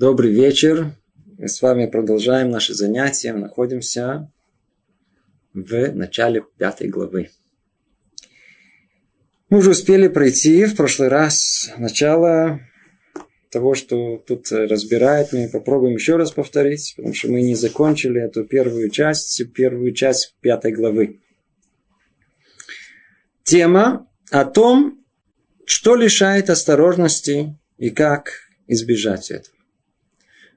Добрый вечер. Мы с вами продолжаем наши занятия. Мы находимся в начале пятой главы. Мы уже успели пройти в прошлый раз начало того, что тут разбирает. Мы попробуем еще раз повторить, потому что мы не закончили эту первую часть, первую часть пятой главы. Тема о том, что лишает осторожности и как избежать этого.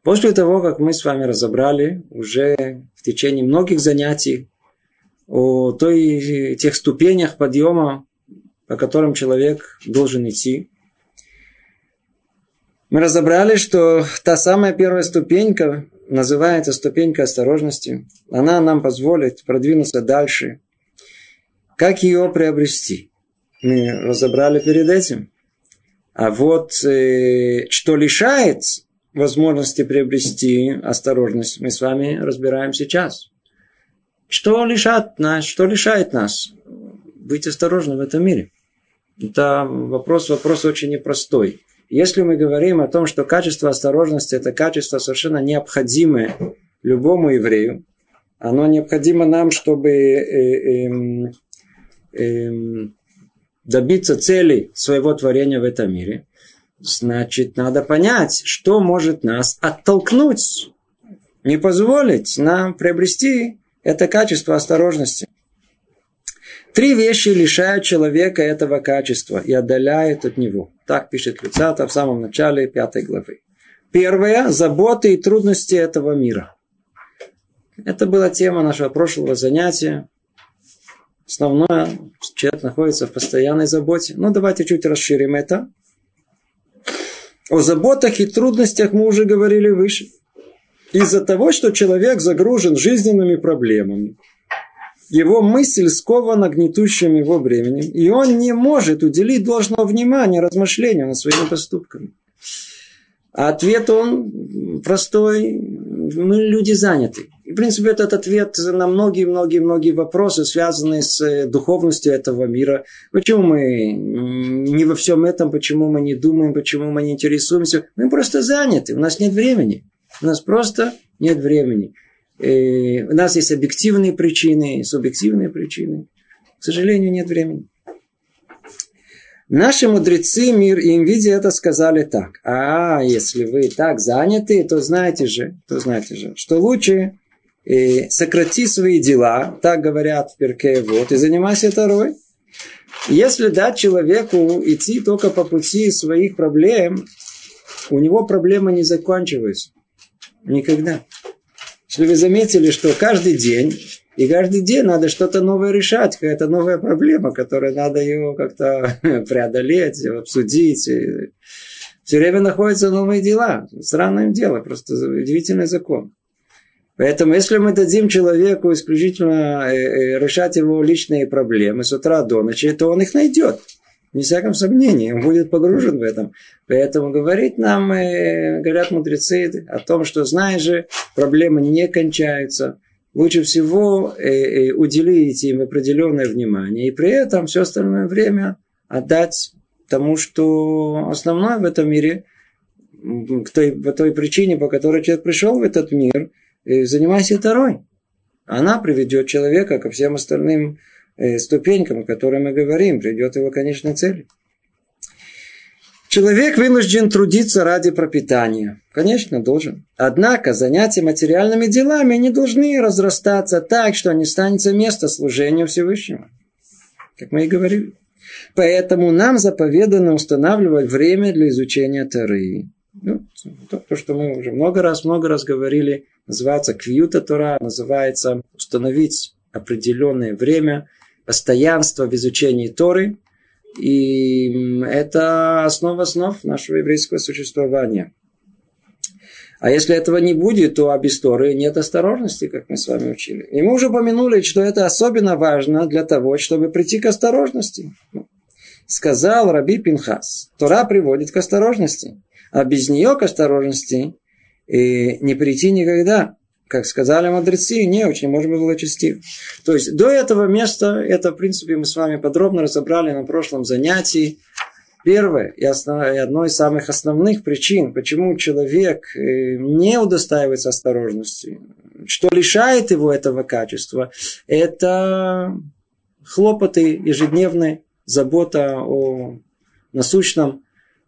После того, как мы с вами разобрали уже в течение многих занятий о той, тех ступенях подъема, по которым человек должен идти, мы разобрали, что та самая первая ступенька называется ступенька осторожности. Она нам позволит продвинуться дальше. Как ее приобрести? Мы разобрали перед этим. А вот э, что лишает возможности приобрести осторожность, мы с вами разбираем сейчас. Что лишает нас, что лишает нас быть осторожным в этом мире? Это вопрос, вопрос очень непростой. Если мы говорим о том, что качество осторожности – это качество совершенно необходимое любому еврею, оно необходимо нам, чтобы э, э, добиться цели своего творения в этом мире – Значит, надо понять, что может нас оттолкнуть, не позволить нам приобрести это качество осторожности. Три вещи лишают человека этого качества и отдаляют от него. Так пишет Люцата в самом начале пятой главы. Первое – заботы и трудности этого мира. Это была тема нашего прошлого занятия. Основное, человек находится в постоянной заботе. Ну, давайте чуть расширим это. О заботах и трудностях мы уже говорили выше. Из-за того, что человек загружен жизненными проблемами, его мысль скована гнетущим его бременем, и он не может уделить должного внимания размышлению над своими поступками. А ответ он простой. Мы люди заняты. В принципе, этот ответ на многие-многие-многие вопросы, связанные с э, духовностью этого мира. Почему мы не во всем этом, почему мы не думаем, почему мы не интересуемся. Мы просто заняты, у нас нет времени. У нас просто нет времени. И э, у нас есть объективные причины, субъективные причины. К сожалению, нет времени. Наши мудрецы мир и Нвидия это сказали так. А если вы так заняты, то знаете же, то знаете же, что лучше э, сократи свои дела, так говорят в Перке, вот, и занимайся второй. Если дать человеку идти только по пути своих проблем, у него проблемы не заканчиваются. Никогда. Если вы заметили, что каждый день и каждый день надо что-то новое решать, какая-то новая проблема, которую надо его как-то преодолеть, обсудить. Все время находятся новые дела. Странное дело, просто удивительный закон. Поэтому, если мы дадим человеку исключительно э, э, решать его личные проблемы с утра до ночи, то он их найдет. Не всяком сомнении, он будет погружен в этом. Поэтому говорит нам, э, говорят мудрецы о том, что, знаешь же, проблемы не кончаются лучше всего уделить им определенное внимание и при этом все остальное время отдать тому, что основное в этом мире, к той, по той причине, по которой человек пришел в этот мир, занимайся второй. Она приведет человека ко всем остальным ступенькам, о которых мы говорим, приведет его к конечной цели. Человек вынужден трудиться ради пропитания. Конечно, должен. Однако занятия материальными делами не должны разрастаться так, что не станется место служению Всевышнего. Как мы и говорили. Поэтому нам заповедано устанавливать время для изучения Тары. Ну, то, что мы уже много раз, много раз говорили, называется квьюта Тора, называется установить определенное время, постоянство в изучении Торы, и это основа основ нашего еврейского существования. А если этого не будет, то об истории нет осторожности, как мы с вами учили. И мы уже упомянули, что это особенно важно для того, чтобы прийти к осторожности. Сказал Раби Пинхас. Тора приводит к осторожности. А без нее к осторожности и не прийти никогда как сказали мудрецы, не очень, может быть, благочестив. То есть, до этого места, это, в принципе, мы с вами подробно разобрали на прошлом занятии. первое и, основ... и одно из самых основных причин, почему человек э, не удостаивается осторожности, что лишает его этого качества, это хлопоты ежедневные, забота о насущном.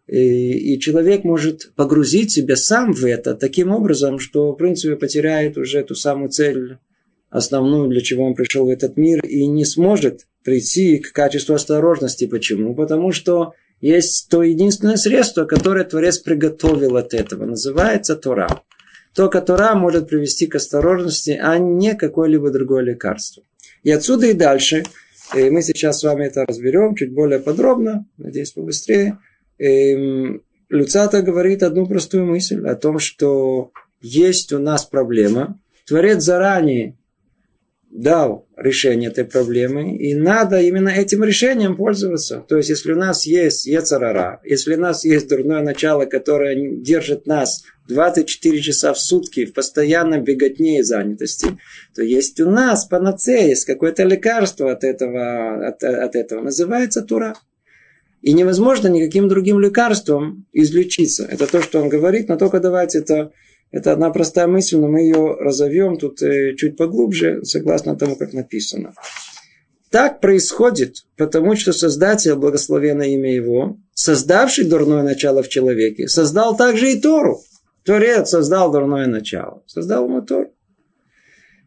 И, человек может погрузить себя сам в это таким образом, что, в принципе, потеряет уже ту самую цель основную, для чего он пришел в этот мир, и не сможет прийти к качеству осторожности. Почему? Потому что есть то единственное средство, которое Творец приготовил от этого. Называется Тора. Только Тора может привести к осторожности, а не какое-либо другое лекарство. И отсюда и дальше – и мы сейчас с вами это разберем чуть более подробно, надеюсь, побыстрее. И Люцата говорит одну простую мысль о том, что есть у нас проблема. Творец заранее дал решение этой проблемы, и надо именно этим решением пользоваться. То есть, если у нас есть Ецарара, если у нас есть дурное начало, которое держит нас 24 часа в сутки в постоянном беготне и занятости, то есть у нас панацея, есть какое-то лекарство от этого, от, от этого. Называется Тура. И невозможно никаким другим лекарством излечиться. Это то, что он говорит, но только давайте это это одна простая мысль, но мы ее разовьем тут э, чуть поглубже, согласно тому, как написано. Так происходит, потому что Создатель, благословенное имя Его, создавший дурное начало в человеке, создал также и Тору. Творец создал дурное начало. Создал ему Тору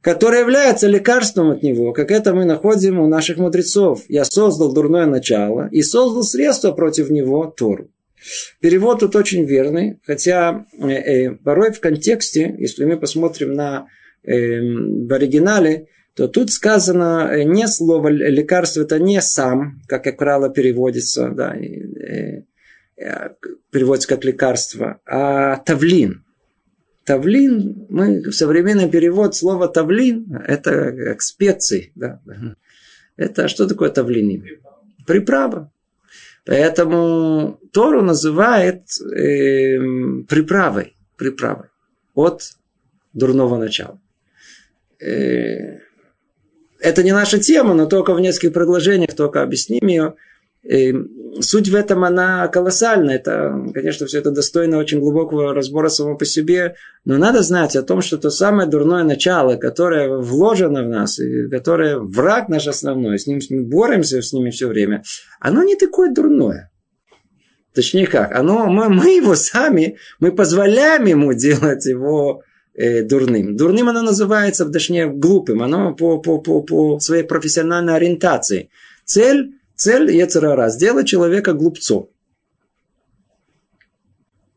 которое является лекарством от него, как это мы находим у наших мудрецов. Я создал дурное начало и создал средство против него Тору. Перевод тут очень верный, хотя э, э, порой в контексте, если мы посмотрим на э, в оригинале, то тут сказано э, не слово лекарство, это не сам, как, как правило, переводится, да, э, э, переводится как лекарство, а тавлин. Тавлин, мы в современный перевод слова тавлин, это как специи, да. Это что такое тавлин? Приправа. Поэтому Тору называет э, приправой, приправой от дурного начала. Э, это не наша тема, но только в нескольких предложениях, только объясним ее. И суть в этом, она колоссальна. Это, конечно, все это достойно очень глубокого разбора само по себе. Но надо знать о том, что то самое дурное начало, которое вложено в нас, и которое враг наш основной, с ним мы боремся с ними все время, оно не такое дурное. Точнее как, оно, мы, мы его сами, мы позволяем ему делать его э, дурным. Дурным оно называется, точнее, глупым. Оно по, по, по, по своей профессиональной ориентации. Цель Цель Ецерара – сделать человека глупцом.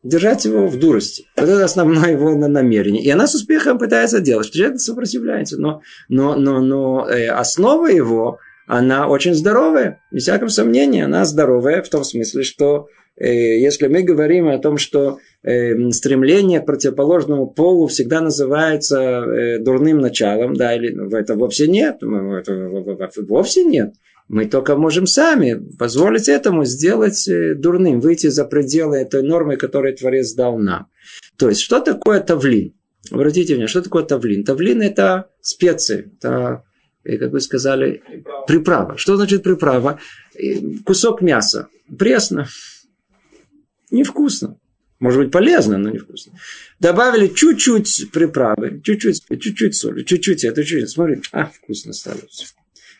Держать его в дурости. Вот это основное его намерение. И она с успехом пытается делать. Человек сопротивляется. Но, но, но, но э, основа его, она очень здоровая. Без всякого сомнения, она здоровая в том смысле, что э, если мы говорим о том, что э, стремление к противоположному полу всегда называется дурным началом, да, или ну, это вовсе нет, это вовсе нет. Мы только можем сами позволить этому сделать э, дурным, выйти за пределы этой нормы, которую Творец дал нам. То есть, что такое тавлин? Обратите внимание, что такое тавлин? Тавлин – это специи, это, э, как вы сказали, приправа. приправа. Что значит приправа? Э, кусок мяса. Пресно. Невкусно. Может быть, полезно, но невкусно. Добавили чуть-чуть приправы, чуть-чуть, чуть-чуть соли, чуть-чуть это, чуть-чуть. Смотри, а, вкусно стало все.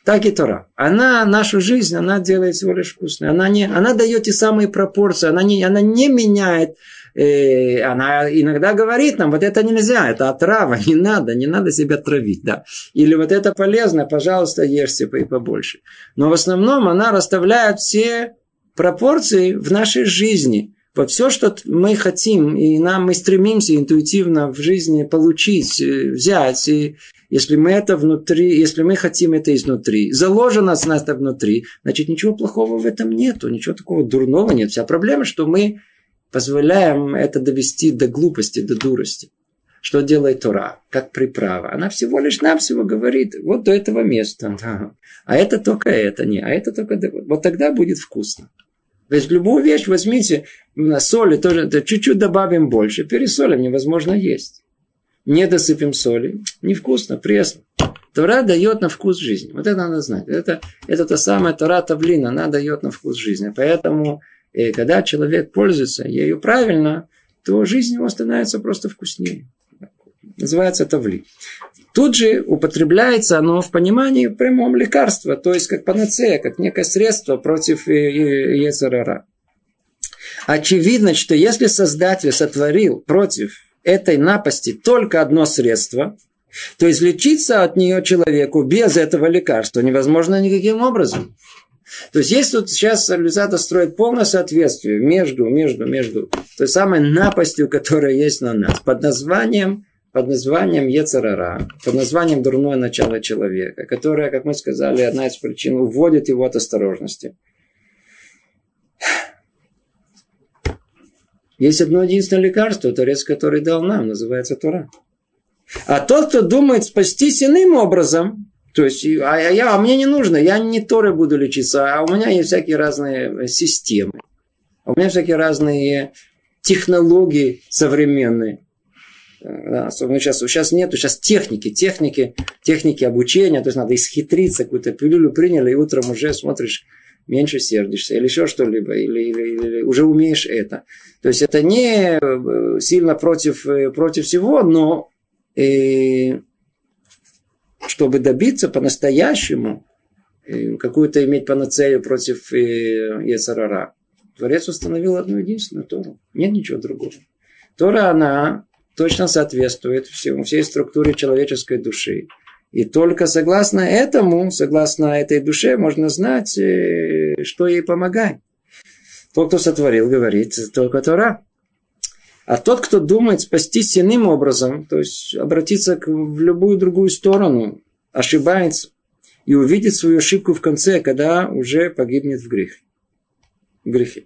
Так и Тора. Она нашу жизнь, она делает всего лишь вкусной. Она, не, она дает те самые пропорции, она не, она не меняет э, она иногда говорит нам, вот это нельзя, это отрава, не надо, не надо себя травить, да. Или вот это полезно, пожалуйста, ешьте и побольше. Но в основном она расставляет все пропорции в нашей жизни. Вот все, что мы хотим, и нам мы стремимся интуитивно в жизни получить, э, взять, и если мы это внутри, если мы хотим это изнутри, заложено с нас это внутри, значит ничего плохого в этом нету, ничего такого дурного нет. Вся проблема, что мы позволяем это довести до глупости, до дурости. Что делает Тора? Как приправа. Она всего лишь нам всего говорит, вот до этого места. А это только это, не, а это только... Вот тогда будет вкусно. То есть любую вещь возьмите, на соли тоже чуть-чуть добавим больше, пересолим, невозможно есть не досыпем соли, невкусно, пресно. Тора дает на вкус жизни. Вот это надо знать. Это, это та самая Тора Тавлина, она дает на вкус жизни. Поэтому И когда человек пользуется ею правильно, то жизнь его становится просто вкуснее. Называется тавли. Тут же употребляется оно в понимании прямом лекарства, то есть как панацея, как некое средство против Ецарара. Очевидно, что если Создатель сотворил против этой напасти только одно средство, то излечиться от нее человеку без этого лекарства невозможно никаким образом. То есть есть тут сейчас цивилизация строит полное соответствие между, между, между той самой напастью, которая есть на нас, под названием под названием Ецарара, под названием дурное начало человека, которое, как мы сказали, одна из причин уводит его от осторожности. Есть одно единственное лекарство, Творец, который дал нам, называется Тора. А тот, кто думает спастись иным образом, то есть, а, я, а мне не нужно, я не Торой буду лечиться, а у меня есть всякие разные системы. А у меня всякие разные технологии современные. Да, особенно сейчас, сейчас нету, сейчас техники, техники, техники обучения, то есть надо исхитриться, какую-то пилюлю приняли, и утром уже смотришь, меньше сердишься, или еще что-либо, или, или, или уже умеешь это. То есть это не э, сильно против, э, против всего, но э, чтобы добиться по-настоящему, какую-то иметь панацею против Ецарара, Творец установил одну единственную Тору. Нет ничего другого. Тора, она точно соответствует всему, всей структуре человеческой души. И только согласно этому, согласно этой душе, можно знать, э, что ей помогает. Тот, кто сотворил, говорит только Тора. А тот, кто думает спастись иным образом, то есть обратиться в любую другую сторону, ошибается и увидит свою ошибку в конце, когда уже погибнет в грех. В грехе.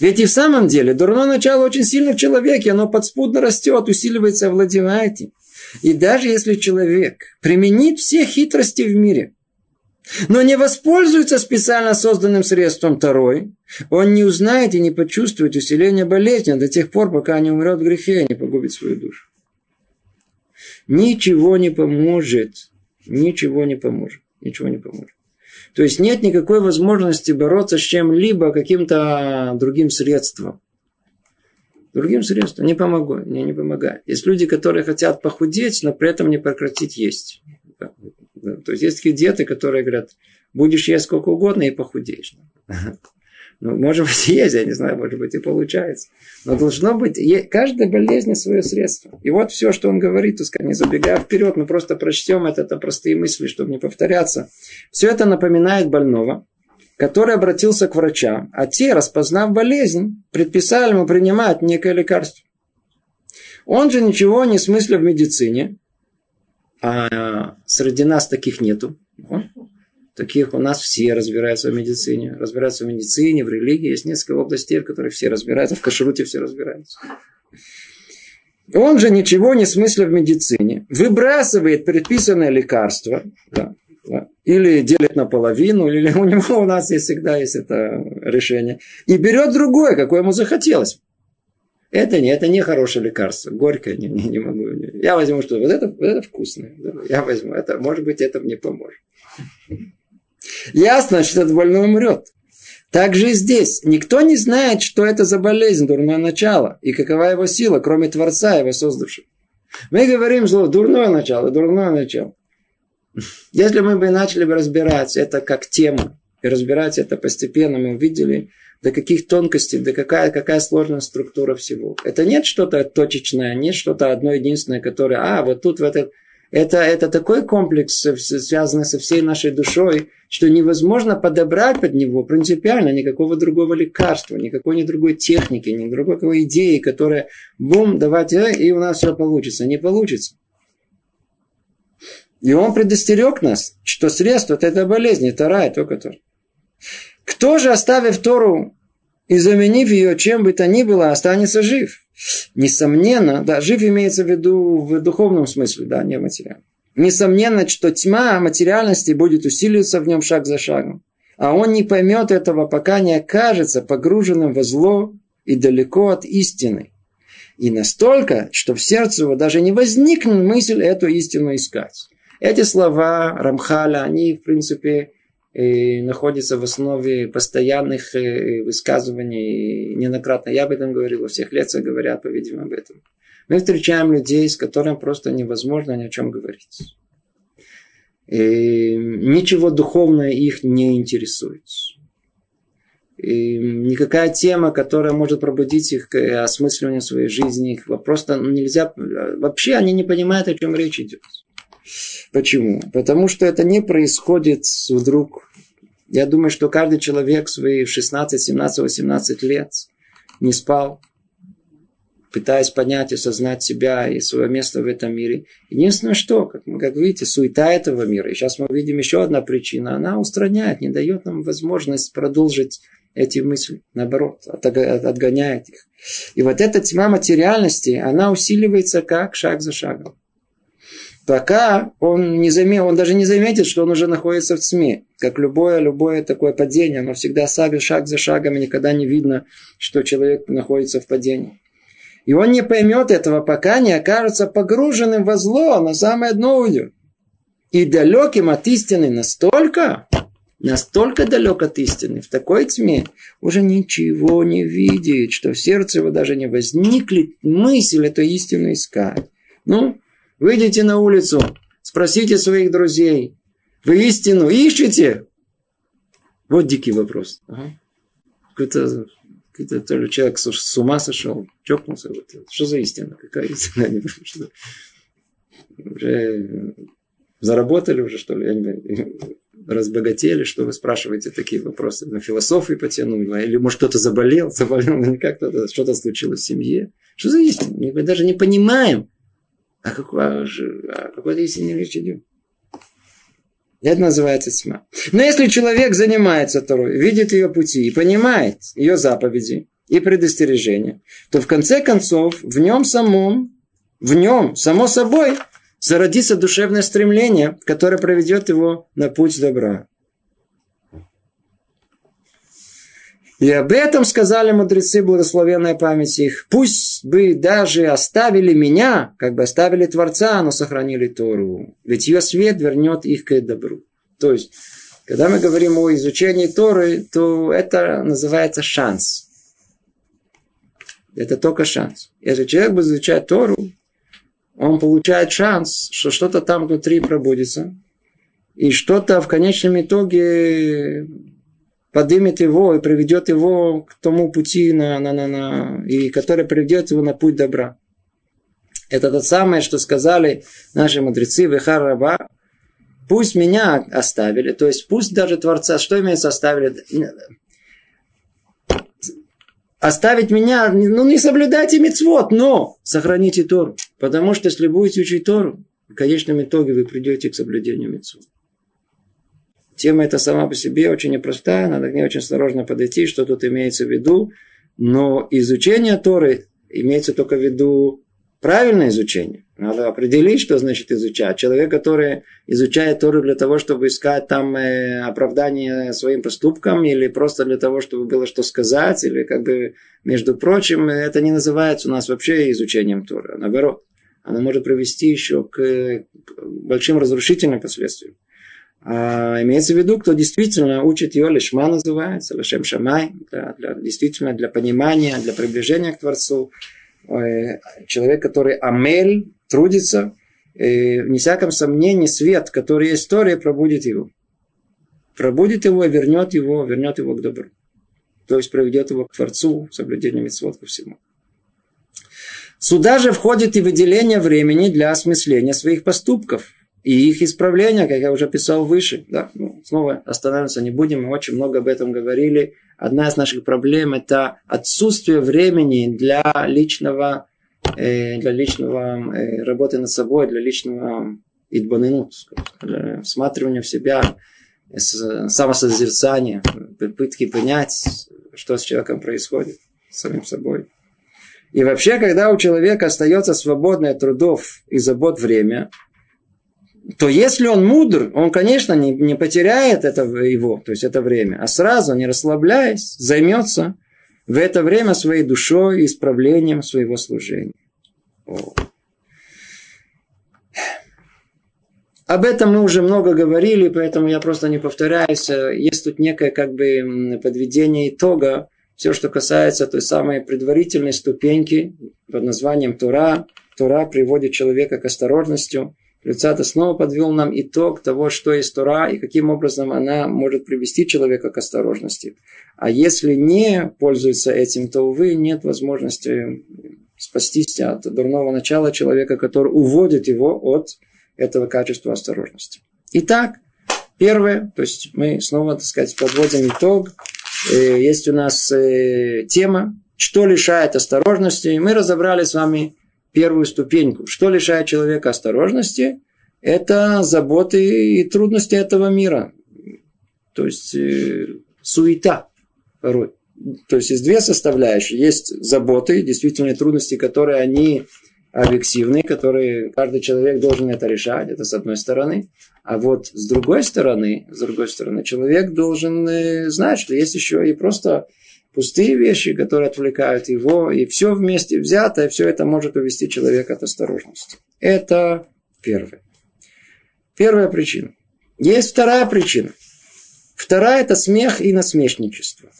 Ведь и в самом деле дурное начало очень сильно в человеке, оно подспудно растет, усиливается, овладевает им. И даже если человек применит все хитрости в мире, но не воспользуется специально созданным средством второй, он не узнает и не почувствует усиления болезни до тех пор, пока не умрет в грехе и не погубит свою душу. Ничего не поможет. Ничего не поможет. Ничего не поможет. То есть нет никакой возможности бороться с чем-либо каким-то другим средством. Другим средством не помогу, мне не помогает. Есть люди, которые хотят похудеть, но при этом не прекратить есть. То есть есть такие диеты, которые говорят, будешь есть сколько угодно и похудеешь. Ну, может быть, есть, я не знаю, может быть, и получается. Но должно быть, каждая болезнь свое средство. И вот все, что он говорит, пускай не забегая вперед, мы просто прочтем это, это простые мысли, чтобы не повторяться. Все это напоминает больного, который обратился к врачам, а те, распознав болезнь, предписали ему принимать некое лекарство. Он же ничего не смысля в медицине, а среди нас таких нету. Таких у нас все разбираются в медицине. Разбираются в медицине, в религии. Есть несколько областей, в которых все разбираются. В кашруте все разбираются. Он же ничего не смысля в медицине. Выбрасывает предписанное лекарство. Да, да, или делит наполовину, или у него у нас есть всегда есть это решение. И берет другое, какое ему захотелось. Это не, это не хорошее лекарство. Горькое не, не, не могу. Я возьму что вот это, вот это вкусное. Я возьму это, может быть, это мне поможет. Ясно, что этот больной умрет. Так же и здесь. Никто не знает, что это за болезнь, дурное начало, и какова его сила, кроме Творца, его создавшего. Мы говорим слово дурное начало, дурное начало. Если мы бы начали бы разбирать это как тему, и разбирать это постепенно, мы увидели, до каких тонкостей, до какая, какая сложная структура всего. Это нет что-то точечное, нет что-то одно единственное, которое, а, вот тут в этот это, это такой комплекс, связанный со всей нашей душой, что невозможно подобрать под него принципиально никакого другого лекарства, никакой ни другой техники, ни другой идеи, которая бум, давайте, э, и у нас все получится. Не получится. И он предостерег нас, что средство от этой болезни, это рай, только то. Кто же, оставив Тору и заменив ее чем бы то ни было, останется жив? Несомненно, да, жив имеется в виду в духовном смысле, да, не в материальном. Несомненно, что тьма материальности будет усиливаться в нем шаг за шагом. А он не поймет этого, пока не окажется погруженным во зло и далеко от истины. И настолько, что в сердце его даже не возникнет мысль эту истину искать. Эти слова Рамхаля, они, в принципе, находится в основе постоянных э, высказываний. Неоднократно я об этом говорил, во всех лекциях говорят, по-видимому, об этом. Мы встречаем людей, с которыми просто невозможно ни о чем говорить. И ничего духовное их не интересует. И никакая тема, которая может пробудить их к осмыслению своей жизни, их просто нельзя... Вообще они не понимают, о чем речь идет. Почему? Потому что это не происходит вдруг. Я думаю, что каждый человек свои 16, 17, 18 лет не спал, пытаясь понять и осознать себя и свое место в этом мире. Единственное, что, как, как видите, суета этого мира. И сейчас мы видим еще одна причина. Она устраняет, не дает нам возможность продолжить эти мысли. Наоборот, отгоняет их. И вот эта тьма материальности, она усиливается как шаг за шагом. Пока он, не заметит, он даже не заметит, что он уже находится в тьме. Как любое, любое такое падение, оно всегда шаг за шагом, и никогда не видно, что человек находится в падении. И он не поймет этого, пока не окажется погруженным во зло, на самое дно уйдет. И далеким от истины настолько, настолько далек от истины, в такой тьме, уже ничего не видит, что в сердце его даже не возникнет мысль эту истину искать. Ну, выйдите на улицу, спросите своих друзей, вы истину ищете? Вот дикий вопрос. Ага. Какой-то какой-то то ли человек с ума сошел, чокнулся. Вот. Что за истина? Какая истина? Что уже заработали уже, что ли? Я не разбогатели, что вы спрашиваете такие вопросы? На философию потянули? Или, может, кто-то заболел? Заболел, ну, как то что-то случилось в семье? Что за истина? Мы даже не понимаем. А какой, о какой истине речь идет? Это называется тьма. Но если человек занимается Торой, видит ее пути и понимает ее заповеди и предостережения, то в конце концов в нем самом, в нем, само собой, зародится душевное стремление, которое проведет его на путь добра. И об этом сказали мудрецы, благословенная память их. Пусть бы даже оставили меня, как бы оставили Творца, но сохранили Тору. Ведь ее свет вернет их к добру. То есть, когда мы говорим о изучении Торы, то это называется шанс. Это только шанс. Если человек будет изучать Тору, он получает шанс, что что-то там внутри пробудется. И что-то в конечном итоге поднимет его и приведет его к тому пути, на, на, на, на, и который приведет его на путь добра. Это то самое, что сказали наши мудрецы Вехар Раба. Пусть меня оставили, то есть пусть даже Творца, что имеется оставили? Оставить меня, ну не соблюдайте мецвод, но сохраните Тору. Потому что если будете учить Тору, в конечном итоге вы придете к соблюдению мецвод. Тема эта сама по себе очень непростая, надо к ней очень осторожно подойти, что тут имеется в виду. Но изучение Торы имеется только в виду правильное изучение. Надо определить, что значит изучать. Человек, который изучает Тору для того, чтобы искать там э, оправдание своим поступкам, или просто для того, чтобы было что сказать, или как бы, между прочим, это не называется у нас вообще изучением Торы. А наоборот, оно может привести еще к большим разрушительным последствиям. А имеется в виду, кто действительно учит ее, лишма называется, лишем шамай, для, для, действительно для понимания, для приближения к Творцу. Э, человек, который амель, трудится, и, вне всяком сомнении, свет, который есть история, пробудит его. Пробудит его и вернет его, вернет его к добру. То есть проведет его к Творцу, соблюдению митцвот ко всему. Сюда же входит и выделение времени для осмысления своих поступков – и их исправление, как я уже писал выше. Да, ну, снова останавливаться не будем, мы очень много об этом говорили. Одна из наших проблем – это отсутствие времени для личного, э, для личного э, работы над собой, для личного идбанинут, для всматривания в себя, самосозерцания, попытки понять, что с человеком происходит, с самим собой. И вообще, когда у человека остается свободное трудов и забот время – то если он мудр, он, конечно, не, не потеряет это его, то есть это время, а сразу, не расслабляясь, займется в это время своей душой и исправлением своего служения. О. об этом мы уже много говорили, поэтому я просто не повторяюсь. Есть тут некое как бы подведение итога. Все, что касается той самой предварительной ступеньки под названием Тура. Тура приводит человека к осторожности. Люцата снова подвел нам итог того, что есть Тура и каким образом она может привести человека к осторожности. А если не пользуется этим, то, увы, нет возможности спастись от дурного начала человека, который уводит его от этого качества осторожности. Итак, первое, то есть мы снова, так сказать, подводим итог. Э, есть у нас э, тема, что лишает осторожности. Мы разобрали с вами первую ступеньку. Что лишает человека осторожности? Это заботы и трудности этого мира. То есть э, суета порой. То есть есть две составляющие. Есть заботы, действительно трудности, которые они объективные, которые каждый человек должен это решать, это с одной стороны. А вот с другой стороны, с другой стороны, человек должен э, знать, что есть еще и просто пустые вещи, которые отвлекают его, и все вместе взято, и все это может увести человека от осторожности. Это первое. Первая причина. Есть вторая причина. Вторая – это смех и насмешничество.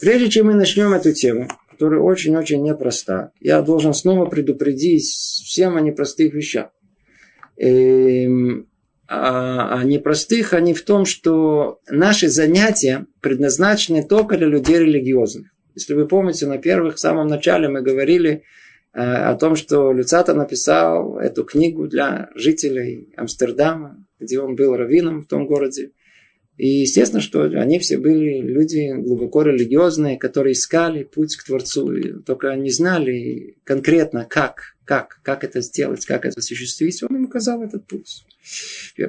Прежде чем мы начнем эту тему, которая очень-очень непроста. Я должен снова предупредить всем о непростых вещах. Эм, непростых они в том, что наши занятия предназначены только для людей религиозных. Если вы помните, на первых, в самом начале мы говорили э, о том, что Люцата написал эту книгу для жителей Амстердама, где он был раввином в том городе. И естественно, что они все были люди глубоко религиозные, которые искали путь к Творцу, только не знали конкретно, как, как, как это сделать, как это осуществить. Он им указал этот путь.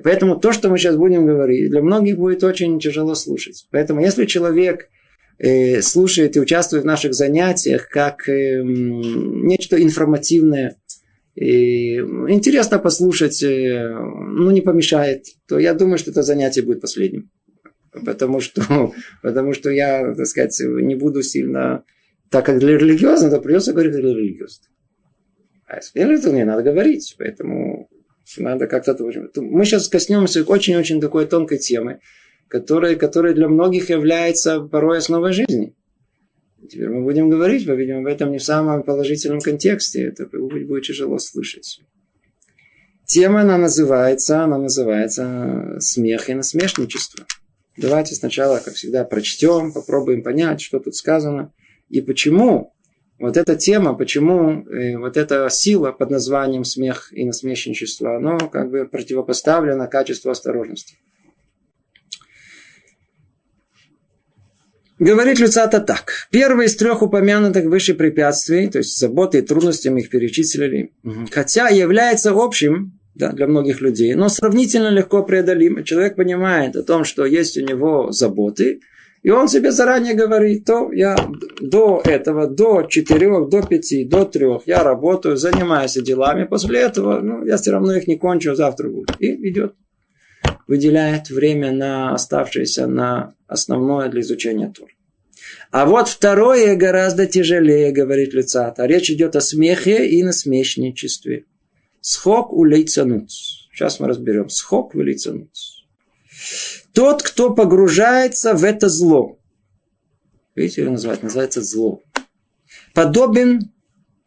Поэтому то, что мы сейчас будем говорить, для многих будет очень тяжело слушать. Поэтому если человек э, слушает и участвует в наших занятиях как э, нечто информативное, и интересно послушать, э, ну, не помешает, то я думаю, что это занятие будет последним. Потому что, потому что я, так сказать, не буду сильно... Так как для религиозного, то придется говорить для религиозного. А если для не надо говорить. Поэтому надо как-то... Мы сейчас коснемся очень-очень такой тонкой темы, которая, которая для многих является порой основой жизни. Теперь мы будем говорить, мы видим об этом не в самом положительном контексте. Это будет тяжело слышать. Тема, она называется, она называется «Смех и насмешничество». Давайте сначала, как всегда, прочтем, попробуем понять, что тут сказано и почему вот эта тема, почему э, вот эта сила под названием смех и насмешничество, оно как бы противопоставлено качеству осторожности. Говорит Люцата так. Первое из трех упомянутых выше препятствий, то есть заботы и трудности мы их перечислили, хотя является общим да, для многих людей, но сравнительно легко преодолимо. Человек понимает о том, что есть у него заботы, и он себе заранее говорит, то я до этого, до четырех, до пяти, до трех, я работаю, занимаюсь делами, после этого, ну, я все равно их не кончу, завтра буду. И идет, выделяет время на оставшееся, на основное для изучения Тур. А вот второе гораздо тяжелее, говорит Люцата. Речь идет о смехе и насмешничестве. Схок у лейцануц. Сейчас мы разберем. Схок у лейцануц. Тот, кто погружается в это зло. Видите, его называют? Называется зло. Подобен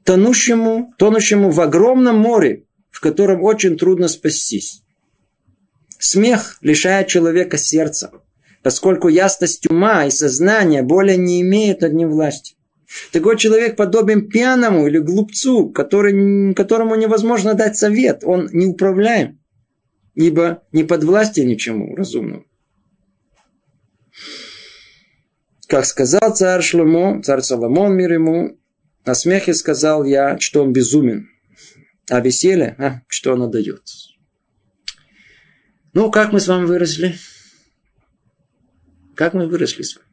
тонущему, тонущему в огромном море, в котором очень трудно спастись. Смех лишает человека сердца, поскольку ясность ума и сознания более не имеют над ним власти. Такой человек подобен пьяному или глупцу, который, которому невозможно дать совет. Он не управляем, ибо не подвластен ничему разумному. Как сказал царь Шломо, царь Соломон, мир ему, на смехе сказал я, что он безумен, а веселье, а, что оно дает. Ну, как мы с вами выросли? Как мы выросли с вами?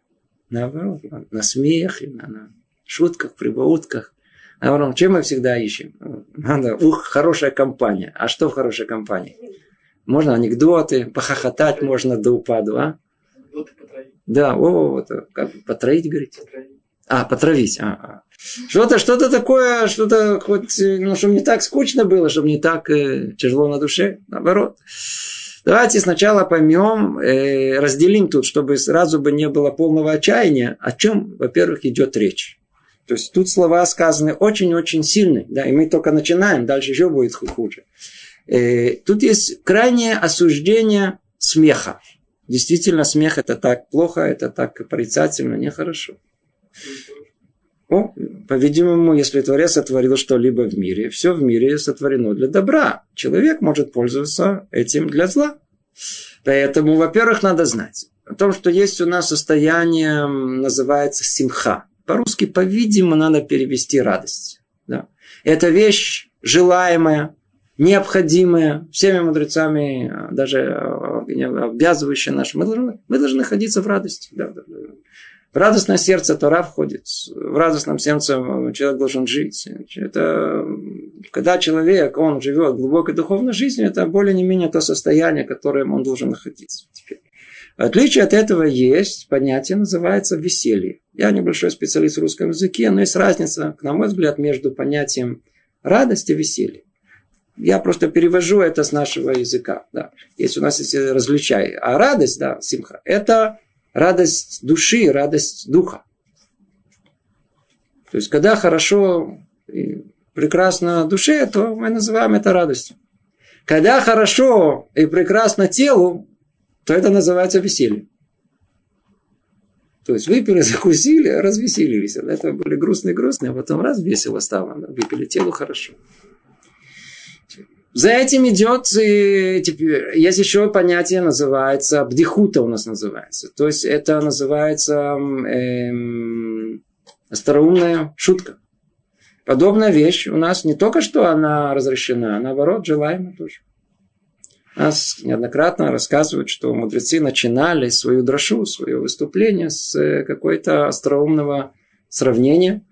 Наоборот, на смехе, на, на шутках, прибаутках. Наоборот, чем мы всегда ищем? Надо, ух, хорошая компания. А что в хорошей компании? Можно анекдоты, похохотать можно до упаду, а? Да, о, вот, как потроить, говорите? А, потравить. А, а. Что-то, что-то такое, что-то хоть, ну, чтобы не так скучно было, чтобы не так э, тяжело на душе. Наоборот. Давайте сначала поймем, э, разделим тут, чтобы сразу бы не было полного отчаяния, о чем, во-первых, идет речь. То есть тут слова сказаны очень-очень сильные, да, и мы только начинаем, дальше еще будет хуже. Э, тут есть крайнее осуждение смеха. Действительно, смех это так плохо, это так порицательно, нехорошо. Ну, по-видимому, если Творец сотворил что-либо в мире, все в мире сотворено для добра. Человек может пользоваться этим для зла. Поэтому, во-первых, надо знать о том, что есть у нас состояние, называется симха. По-русски, по-видимому, надо перевести радость. Да. Это вещь желаемая, необходимое всеми мудрецами, даже э, обвязывающее наше. Мы должны, мы должны находиться в радости. Да, да, да. В радостное сердце Тора входит. В радостном сердце человек должен жить. Это, когда человек, он живет глубокой духовной жизнью, это более не менее то состояние, в котором он должен находиться. Теперь. Отличие от этого есть понятие, называется веселье. Я небольшой специалист в русском языке, но есть разница, на мой взгляд, между понятием радости и веселья. Я просто перевожу это с нашего языка. Да. Если у нас есть различай. А радость, да, симха, это радость души, радость духа. То есть, когда хорошо и прекрасно душе, то мы называем это радостью. Когда хорошо и прекрасно телу, то это называется веселье. То есть выпили, закусили, развеселились. Это были грустные-грустные, а потом раз весело стало. Выпили телу хорошо. За этим идет, и теперь, есть еще понятие, называется, бдихута у нас называется. То есть это называется эм, остроумная шутка. Подобная вещь у нас не только что она разрешена, а наоборот, желаема тоже. Нас неоднократно рассказывают, что мудрецы начинали свою дрошу, свое выступление с э, какой-то остроумного сравнения –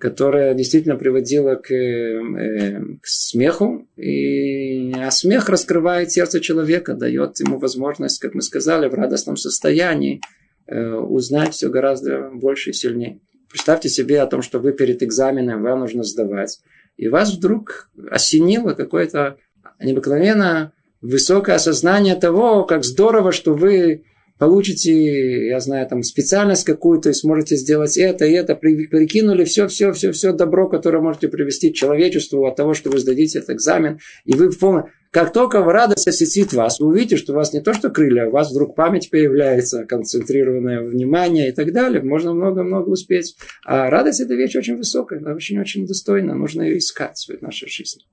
которая действительно приводила к, э, к смеху. И, а смех раскрывает сердце человека, дает ему возможность, как мы сказали, в радостном состоянии э, узнать все гораздо больше и сильнее. Представьте себе о том, что вы перед экзаменом, вам нужно сдавать. И вас вдруг осенило какое-то необыкновенно высокое осознание того, как здорово, что вы получите, я знаю, там специальность какую-то и сможете сделать это и это, прикинули все, все, все, все добро, которое можете привести человечеству от того, что вы сдадите этот экзамен, и вы полно... Как только радость осетит вас, вы увидите, что у вас не то, что крылья, у вас вдруг память появляется, концентрированное внимание и так далее. Можно много-много успеть. А радость – это вещь очень высокая, очень-очень достойна. Нужно ее искать в нашей жизни.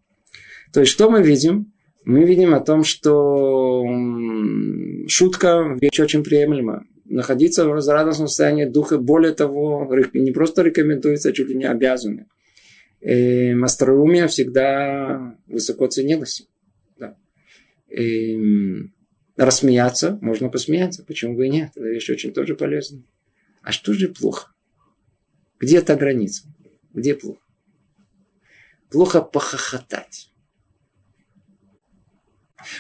То есть, что мы видим? Мы видим о том, что шутка вещь очень приемлема. Находиться в радостном состоянии духа, более того, не просто рекомендуется, а чуть ли не обязаны. И эм, остроумие всегда высоко ценилось. Да. И эм, рассмеяться, можно посмеяться, почему бы и нет, это вещь очень тоже полезная. А что же плохо? Где эта граница? Где плохо? Плохо похохотать.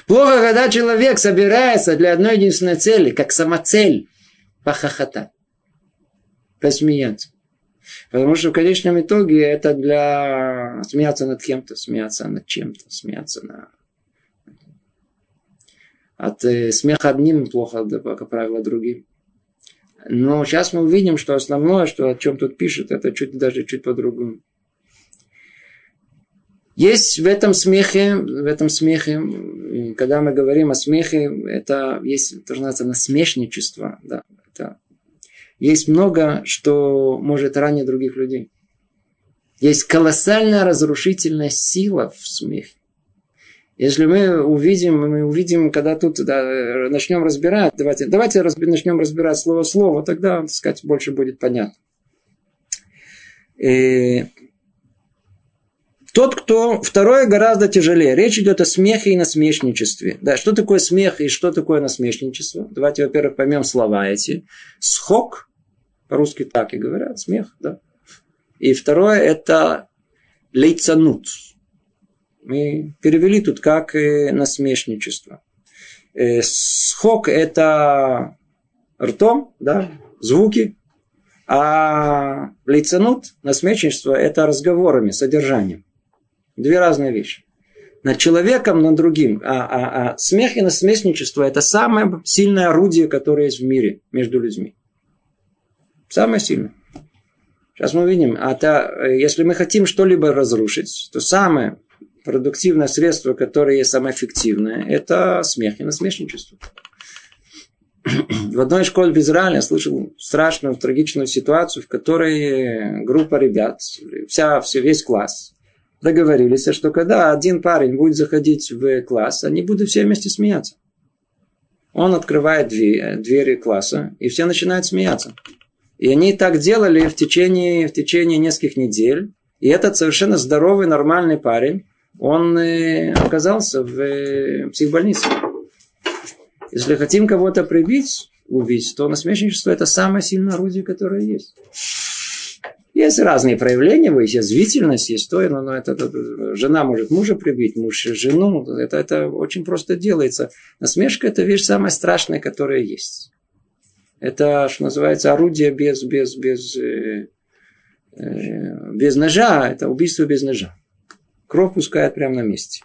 Плохо, когда человек собирается для одной единственной цели, как самоцель, похохотать, посмеяться. Потому что в конечном итоге это для смеяться над кем-то, смеяться над чем-то, смеяться на... От э, смеха одним плохо, как правило, другим. Но сейчас мы увидим, что основное, что о чем тут пишет, это чуть даже чуть по-другому. Есть в этом смехе, в этом смехе, когда мы говорим о смехе, это есть, то, что называется, насмешничество. Да, это, есть много, что может ранить других людей. Есть колоссальная разрушительная сила в смехе. Если мы увидим, мы увидим, когда тут да, начнем разбирать, давайте, давайте разби, начнем разбирать слово-слово, тогда, так сказать, больше будет понятно. Тот, кто... Второе гораздо тяжелее. Речь идет о смехе и насмешничестве. Да, что такое смех и что такое насмешничество? Давайте, во-первых, поймем слова эти. Схок, по-русски так и говорят, смех, да. И второе, это лейцанут. Мы перевели тут как насмешничество. Э, схок – это ртом, да, звуки. А лицанут, насмешничество, это разговорами, содержанием. Две разные вещи. Над человеком, над другим. А, а, а смех и насмешничество – это самое сильное орудие, которое есть в мире между людьми. Самое сильное. Сейчас мы видим, а то, если мы хотим что-либо разрушить, то самое продуктивное средство, которое есть самое эффективное, это смех и насмешничество. В одной школе в Израиле я слышал страшную, трагичную ситуацию, в которой группа ребят, вся, все, весь класс, договорились, что когда один парень будет заходить в класс, они будут все вместе смеяться. Он открывает дверь, двери класса, и все начинают смеяться. И они так делали в течение, в течение нескольких недель. И этот совершенно здоровый, нормальный парень, он э, оказался в э, психбольнице. Если хотим кого-то прибить, убить, то насмешничество – это самое сильное орудие, которое есть. Есть разные проявления, есть язвительность, есть то, но, но это, это, жена может мужа прибить, муж жену. Это, это очень просто делается. Насмешка – это вещь самая страшная, которая есть. Это, что называется, орудие без, без, без, э, э, без ножа. Это убийство без ножа. Кровь пускает прямо на месте.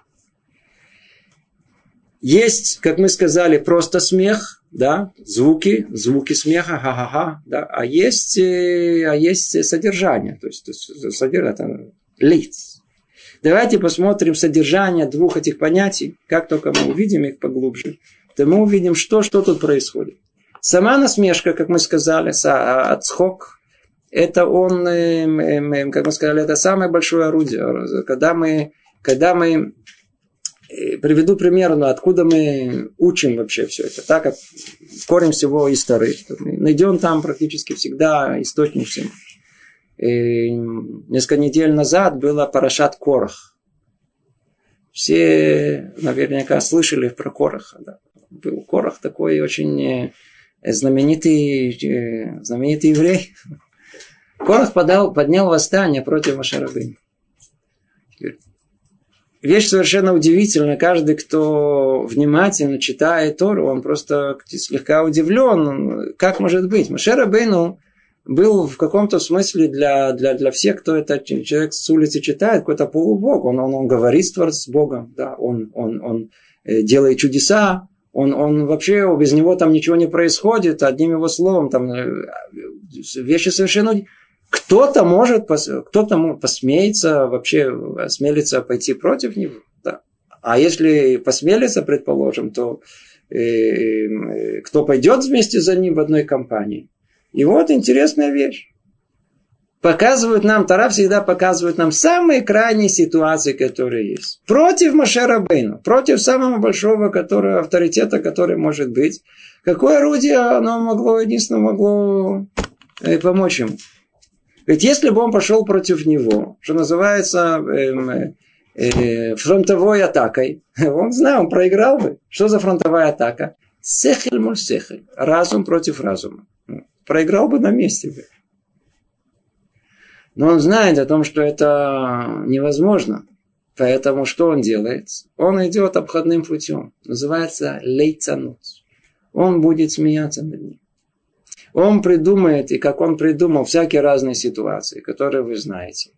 Есть, как мы сказали, просто смех, да, звуки, звуки смеха, ха-ха-ха, да, а есть, э, а есть содержание, то есть, содержание, это лиц. Давайте посмотрим содержание двух этих понятий, как только мы увидим их поглубже, то мы увидим, что, что тут происходит. Сама насмешка, как мы сказали, отсхок, это он, эм, эм, эм, как мы сказали, это самое большое орудие. Когда мы, когда мы э, приведу пример, ну, откуда мы учим вообще все это. Так корень всего из Тары. Найдем там практически всегда источник всему. И несколько недель назад было Парашат Корах. Все наверняка слышали про Короха. Да. Был Корах такой очень э, знаменитый, э, знаменитый еврей. Корах подал, поднял восстание против Машарабыни. Вещь совершенно удивительная. Каждый, кто внимательно читает Тору, он просто слегка удивлен. Как может быть? Машарабыну был в каком-то смысле для, для, для всех, кто это человек с улицы читает, какой-то полубог. Он, он, он говорит с Богом, да, он, он, он э, делает чудеса, он, он вообще, без него там ничего не происходит, одним его словом, там э, вещи совершенно... Кто-то может, кто-то посмеется вообще, осмелится пойти против него. Да. А если посмелится, предположим, то э, э, кто пойдет вместе за ним в одной компании? И вот интересная вещь показывают нам, Тара всегда показывает нам самые крайние ситуации, которые есть. Против Машера Бейну, против самого большого которого, авторитета, который может быть. Какое орудие оно могло, единственно могло э, помочь ему? Ведь если бы он пошел против него, что называется э, э, фронтовой атакой, он знал, он проиграл бы. Что за фронтовая атака? Сехель муль сехель. Разум против разума. Проиграл бы на месте. Бы. Но он знает о том, что это невозможно. Поэтому что он делает? Он идет обходным путем. Называется лейцанут. Он будет смеяться над ним. Он придумает, и как он придумал, всякие разные ситуации, которые вы знаете.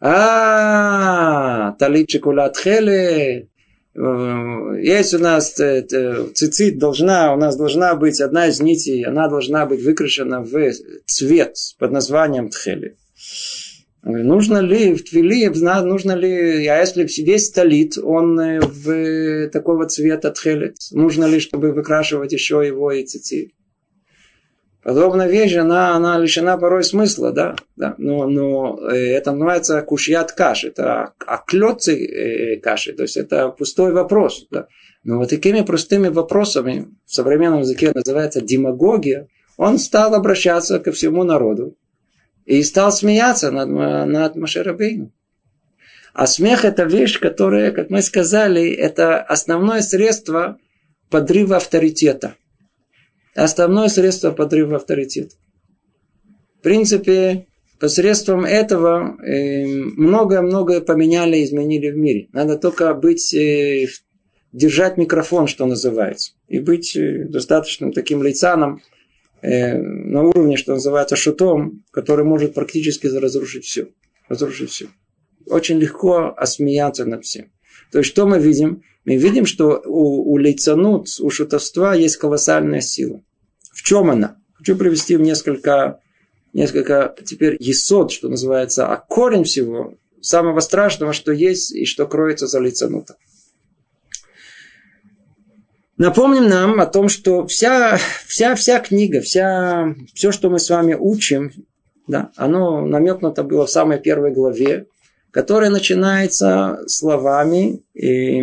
А, талит хеле. Есть у нас э, цицит должна, у нас должна быть одна из нитей, она должна быть выкрашена в цвет под названием тхели. Нужно ли в твили, нужно ли, а если весь столит, он э, в такого цвета тхелет, нужно ли, чтобы выкрашивать еще его и цицит? Подобная вещь, она, она лишена порой смысла, да, да. Но, но э, это называется кушьят каш, это оклетцы э, каши, то есть это пустой вопрос, да. Но вот такими простыми вопросами в современном языке называется демагогия, он стал обращаться ко всему народу и стал смеяться над, над Машерабейну. А смех – это вещь, которая, как мы сказали, это основное средство подрыва авторитета. Основное средство подрыва авторитета. В принципе, посредством этого э, многое-многое поменяли, изменили в мире. Надо только быть, э, держать микрофон, что называется, и быть э, достаточным таким лицаном, э, на уровне, что называется, шутом, который может практически разрушить все. Разрушить все. Очень легко осмеяться над всем. То есть, что мы видим? Мы видим, что у, у лейцанут, у шутовства есть колоссальная сила. Чем она? Хочу привести в несколько, несколько теперь есот, что называется, а корень всего, самого страшного, что есть и что кроется за лейцанутом. Напомним нам о том, что вся, вся, вся книга, вся, все, что мы с вами учим, да, оно намекнуто было в самой первой главе, которая начинается словами, и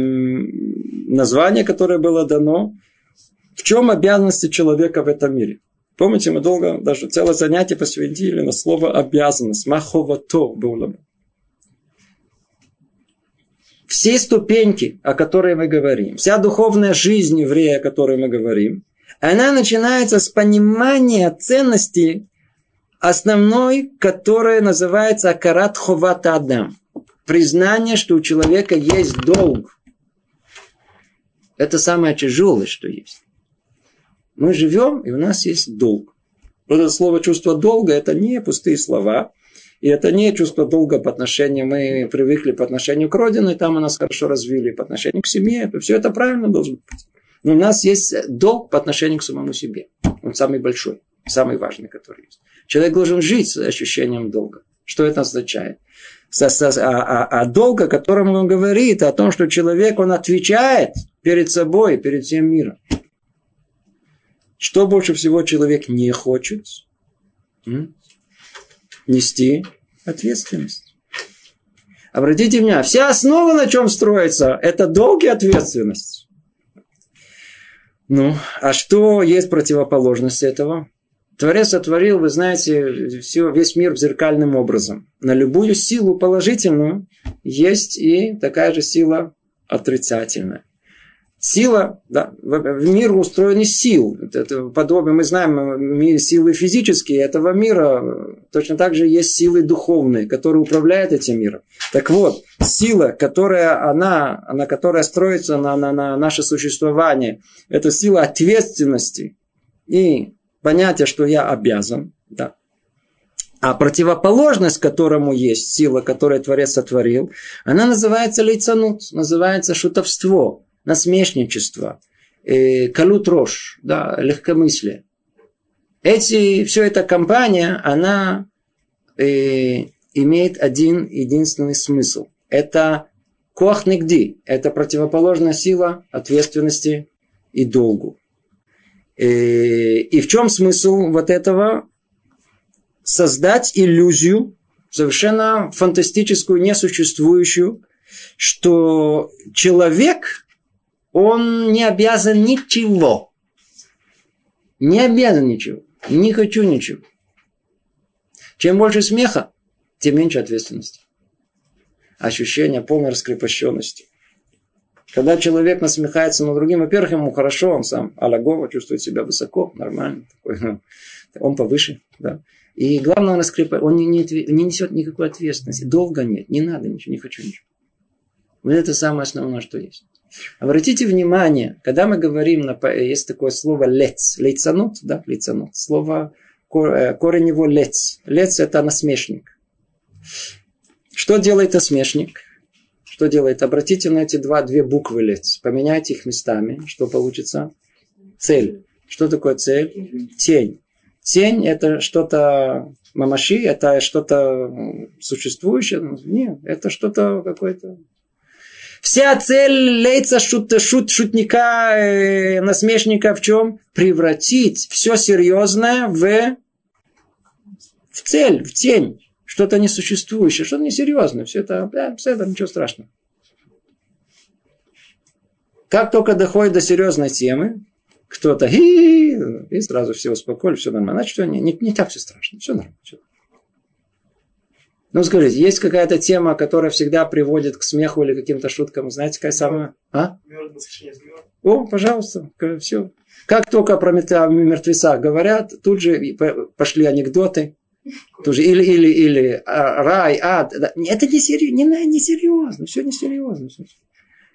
название, которое было дано, в чем обязанности человека в этом мире. Помните, мы долго, даже целое занятие посвятили на слово обязанность. Маховато было. Все ступеньки, о которой мы говорим, вся духовная жизнь еврея, о которой мы говорим, она начинается с понимания ценности основной, которая называется Акарат Ховата Адам. Признание, что у человека есть долг. Это самое тяжелое, что есть. Мы живем, и у нас есть долг. Вот это слово чувство долга – это не пустые слова. И это не чувство долга по отношению, мы привыкли по отношению к родине, там у нас хорошо развили, по отношению к семье. Все это правильно должно быть. Но у нас есть долг по отношению к самому себе. Он самый большой, самый важный, который есть. Человек должен жить с ощущением долга. Что это означает? А, а, а долг, о котором он говорит, о том, что человек, он отвечает перед собой, перед всем миром. Что больше всего человек не хочет? М? Нести ответственность. Обратите внимание, вся основа на чем строится, это долг и ответственность. Ну, а что есть противоположность этого? Творец сотворил, вы знаете, все, весь мир зеркальным образом. На любую силу положительную есть и такая же сила отрицательная. Сила, да, мир устроен из сил. Это подобие, мы знаем, силы физические этого мира, точно так же есть силы духовные, которые управляют этим миром. Так вот, сила, которая она, она которая строится на, на, на наше существование, это сила ответственности и понятия, что я обязан, да. А противоположность, которому есть сила, которую Творец сотворил, она называется лейцанут, называется шутовство насмешничество, э, калут рожь, да, легкомыслие. Эти, все эта компания, она э, имеет один единственный смысл. Это коах нигди, это противоположная сила ответственности и долгу. Э, и в чем смысл вот этого? Создать иллюзию, совершенно фантастическую, несуществующую, что человек он не обязан ничего. Не обязан ничего. Не хочу ничего. Чем больше смеха, тем меньше ответственности. Ощущение полной раскрепощенности. Когда человек насмехается над другим, во-первых, ему хорошо, он сам алагова чувствует себя высоко, нормально, такой, он повыше. Да. И главное, он, раскрепо... он не, не, не несет никакой ответственности. Долго нет, не надо ничего, не хочу ничего. Вот это самое основное, что есть. Обратите внимание, когда мы говорим, есть такое слово лец, лейцанут, да, лейцанут, слово, э, корень его лец. Лец это насмешник. Что делает насмешник? Что делает? Обратите на эти два, две буквы лец. Поменяйте их местами. Что получится? Цель. Что такое цель? Тень. Тень это что-то мамаши, это что-то существующее. Нет, это что-то какое-то Вся цель лейца шут, шут, шутника, э, насмешника в чем? Превратить все серьезное в, в цель, в тень. Что-то несуществующее, что-то несерьезное. Все это, да, все это ничего страшного. Как только доходит до серьезной темы, кто-то и сразу все успокоили, все нормально. Значит, не, не, не так все страшно, все нормально. Все. Ну, скажите, есть какая-то тема, которая всегда приводит к смеху или каким-то шуткам? Знаете, какая самая? А? О, пожалуйста, все. Как только про мертвеца говорят, тут же пошли анекдоты. Тут же, или, или, или а, рай, ад. Это не, серьезно, не, не серьезно, все не серьезно.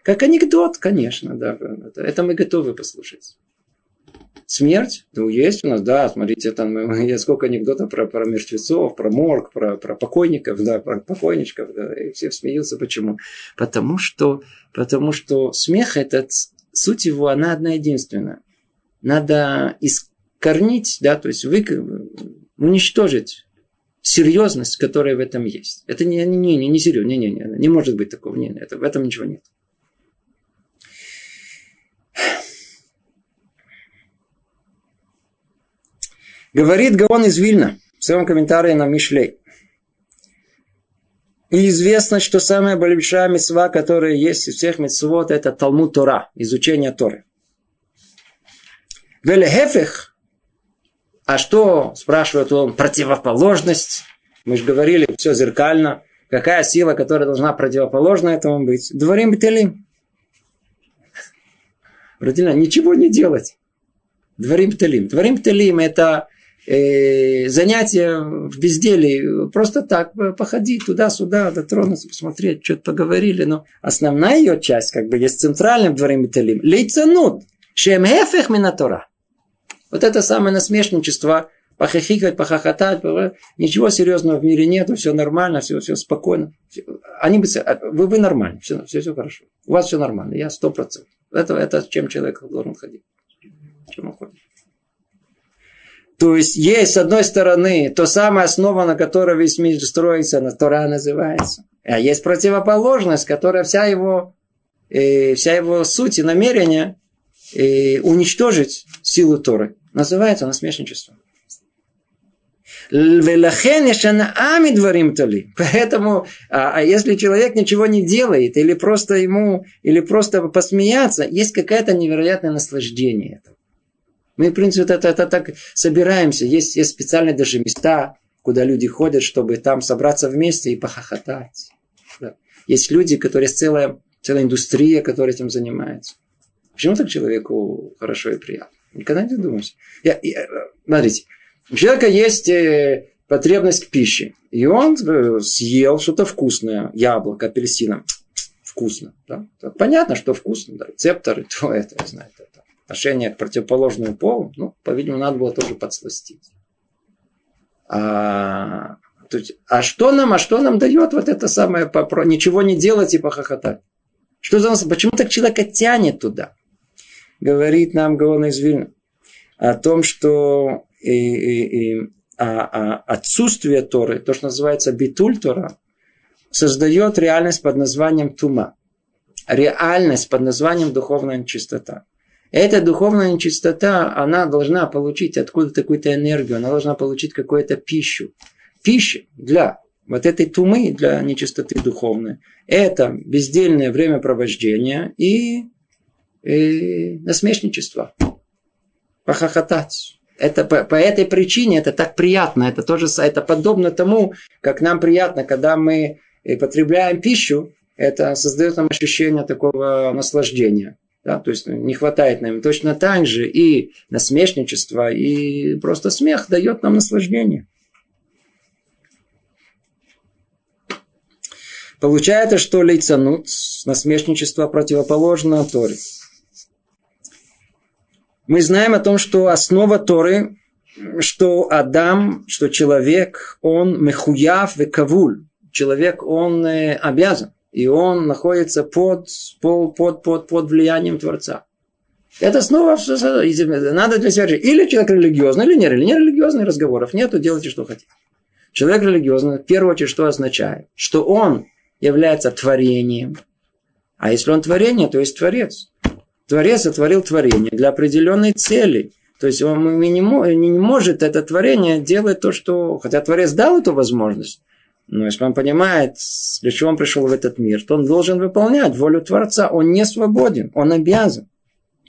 Как анекдот, конечно, да. Это, это мы готовы послушать. Смерть? Ну, есть у нас, да, смотрите, там я сколько анекдотов про, про мертвецов, про морг, про, про покойников, да, про покойничков, да, и все смеются. Почему? Потому что, потому что смех этот, суть его, она одна единственная. Надо искорнить, да, то есть вы, уничтожить серьезность, которая в этом есть. Это не, не, не, не серьезно, не, не, не, не может быть такого, не, это, в этом ничего нет. Говорит Гаон из Вильна в своем комментарии на Мишлей. И известно, что самая большая мецва, которая есть из всех мецвод, это Талмуд Тора, изучение Торы. Велехефех, а что, спрашивает он, противоположность? Мы же говорили, все зеркально. Какая сила, которая должна противоположна этому быть? Дворим бетелим. Ничего не делать. Дворим бетелим. Дворим бетелим это занятия в безделии, просто так, походить туда-сюда, дотронуться, посмотреть, что-то поговорили, но основная ее часть, как бы, есть центральным дворим Бетелим, лейцанут, шем хефех минатора. Вот это самое насмешничество, похихикать, похохотать, ничего серьезного в мире нету, все нормально, все, все спокойно. Они, вы, вы нормальны, все, все, все хорошо. У вас все нормально, я сто процентов. Это, это чем человек должен ходить. Чем он ходит. То есть есть, с одной стороны, то самая основа, на которой весь мир строится, на Тора называется. А есть противоположность, которая вся его, э, вся его суть и намерение э, уничтожить силу Торы. Называется насмешничество. Поэтому, а, а если человек ничего не делает, или просто ему, или просто посмеяться, есть какое-то невероятное наслаждение этого. Мы, в принципе, это, это так собираемся. Есть, есть специальные даже места, куда люди ходят, чтобы там собраться вместе и похохотать. Да. Есть люди, которые целая, целая индустрия, которая этим занимается. Почему так человеку хорошо и приятно? Никогда не думаешь. Я, я, смотрите, у человека есть э, потребность к пище. И он э, съел что-то вкусное. Яблоко, апельсина. Вкусно. Да? Понятно, что вкусно. Да. Рецепторы, то это, знаю. Это отношение к противоположному полу, ну, по-видимому, надо было тоже подсластить. А, то есть, а что нам, а что нам дает вот это самое, попро... ничего не делать и похохотать? Что за нас, почему так человека тянет туда? Говорит нам Гаон из Вильна о том, что и, и, и, а, а отсутствие Торы, то, что называется битуль Тора, создает реальность под названием тума. Реальность под названием духовная чистота. Эта духовная нечистота, она должна получить откуда-то какую-то энергию, она должна получить какую-то пищу. Пища для вот этой тумы, для нечистоты духовной, это бездельное времяпровождение и, и насмешничество. Похохотать. Это по, по этой причине это так приятно. Это тоже это подобно тому, как нам приятно, когда мы потребляем пищу, это создает нам ощущение такого наслаждения. Да, то есть не хватает нам. Точно так же и насмешничество, и просто смех дает нам наслаждение. Получается, что лейцанут, насмешничество противоположно Торе. Мы знаем о том, что основа Торы, что Адам, что человек, он мехуяв и кавуль. Человек, он э, обязан и он находится под, под, под, под, под влиянием Творца. Это снова надо для себя решить. Или человек религиозный, или не религиозный. разговоров нету, делайте, что хотите. Человек религиозный, в первую очередь, что означает? Что он является творением. А если он творение, то есть творец. Творец сотворил творение для определенной цели. То есть он не, не может это творение делать то, что... Хотя Творец дал эту возможность. Но если он понимает, для чего он пришел в этот мир, то он должен выполнять волю Творца. Он не свободен, он обязан.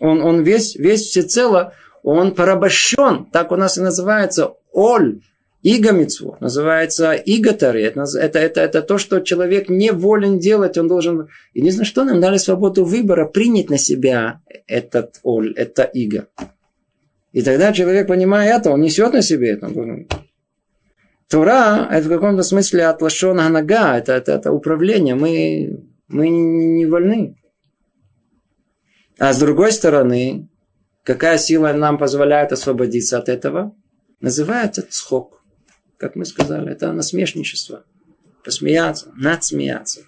Он, он весь, весь всецело, он порабощен. Так у нас и называется оль. Иго митцву, называется иготари. Это, это, это, это то, что человек не волен делать, он должен... И не знаю, что нам дали свободу выбора принять на себя этот оль, это иго. И тогда человек, понимая это, он несет на себе это. Он Тора – это в каком-то смысле от лошона нога, это, это, это управление. Мы, мы не вольны. А с другой стороны, Какая сила нам позволяет освободиться от этого? Называется цхок. Как мы сказали, это насмешничество. Посмеяться, надсмеяться.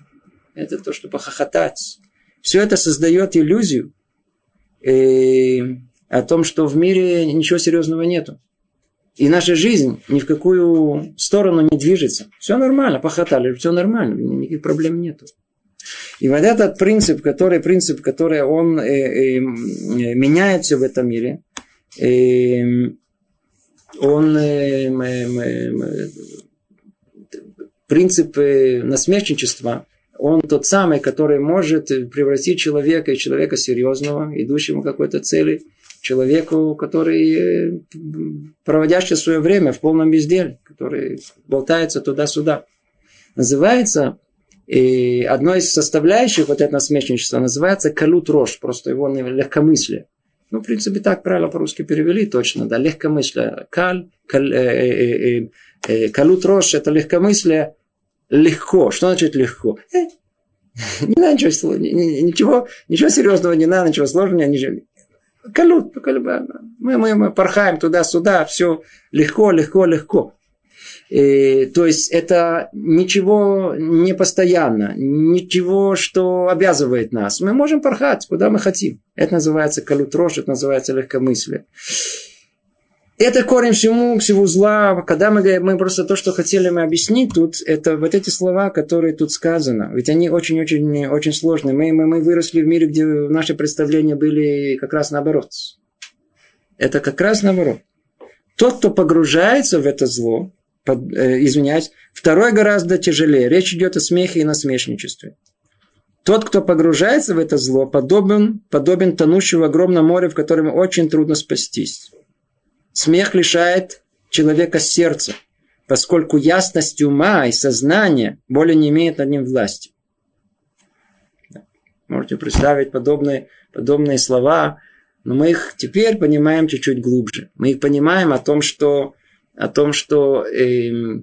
Это то, что похохотать. Все это создает иллюзию э, о том, что в мире ничего серьезного нету. И наша жизнь ни в какую сторону не движется. Все нормально, похотали, все нормально, никаких проблем нету. И вот этот принцип, который, принцип, который он э, э, меняется в этом мире, э, он э, э, э, принцип насмешничества, он тот самый, который может превратить человека и человека серьезного, идущему к какой-то цели, человеку, который проводящий свое время в полном безделе, который болтается туда-сюда. Называется и одной из составляющих вот этого насмешничества называется калут рожь, просто его легкомыслие. Ну, в принципе, так правильно по-русски перевели точно, да, легкомыслие. Каль, каль, э, э, э, э, это легкомыслие легко. Что значит легко? Э, не надо ничего, ничего, ничего серьезного не надо, ничего сложного, ничего. Калут, мы, мы, мы порхаем туда-сюда, все легко, легко, легко. И, то есть это ничего не постоянно, ничего, что обязывает нас. Мы можем порхать, куда мы хотим. Это называется калутрош, это называется легкомыслие. Это корень всему, всего зла. Когда мы, мы просто то, что хотели мы объяснить тут, это вот эти слова, которые тут сказано. Ведь они очень-очень очень сложные. Мы, мы, мы выросли в мире, где наши представления были как раз наоборот. Это как раз наоборот. Тот, кто погружается в это зло, под, э, извиняюсь, второй гораздо тяжелее. Речь идет о смехе и насмешничестве. Тот, кто погружается в это зло, подобен, подобен тонущему в огромном море, в котором очень трудно спастись. Смех лишает человека сердца, поскольку ясность ума и сознания более не имеет над ним власти. Можете представить подобные, подобные слова, но мы их теперь понимаем чуть-чуть глубже. Мы их понимаем о том, что о том, что э,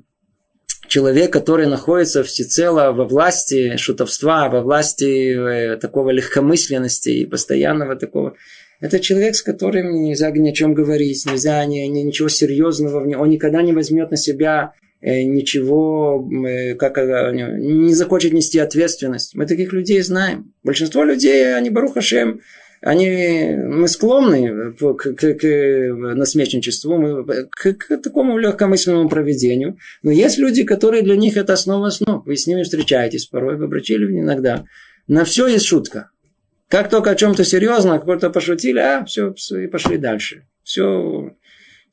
человек, который находится всецело во власти шутовства, во власти э, такого легкомысленности и постоянного такого, это человек, с которым нельзя ни о чем говорить, нельзя ни, ни, ничего серьезного, он никогда не возьмет на себя э, ничего, э, как не захочет нести ответственность. Мы таких людей знаем. Большинство людей, они, Барухашем, они, мы склонны к, к, к насмешничеству, мы, к, к такому легкомысленному проведению. Но есть люди, которые для них это основа основ. Вы с ними встречаетесь порой, вы обратили иногда. На все есть шутка. Как только о чем-то серьезно, какой-то пошутили, а, все, все, и пошли дальше. Все.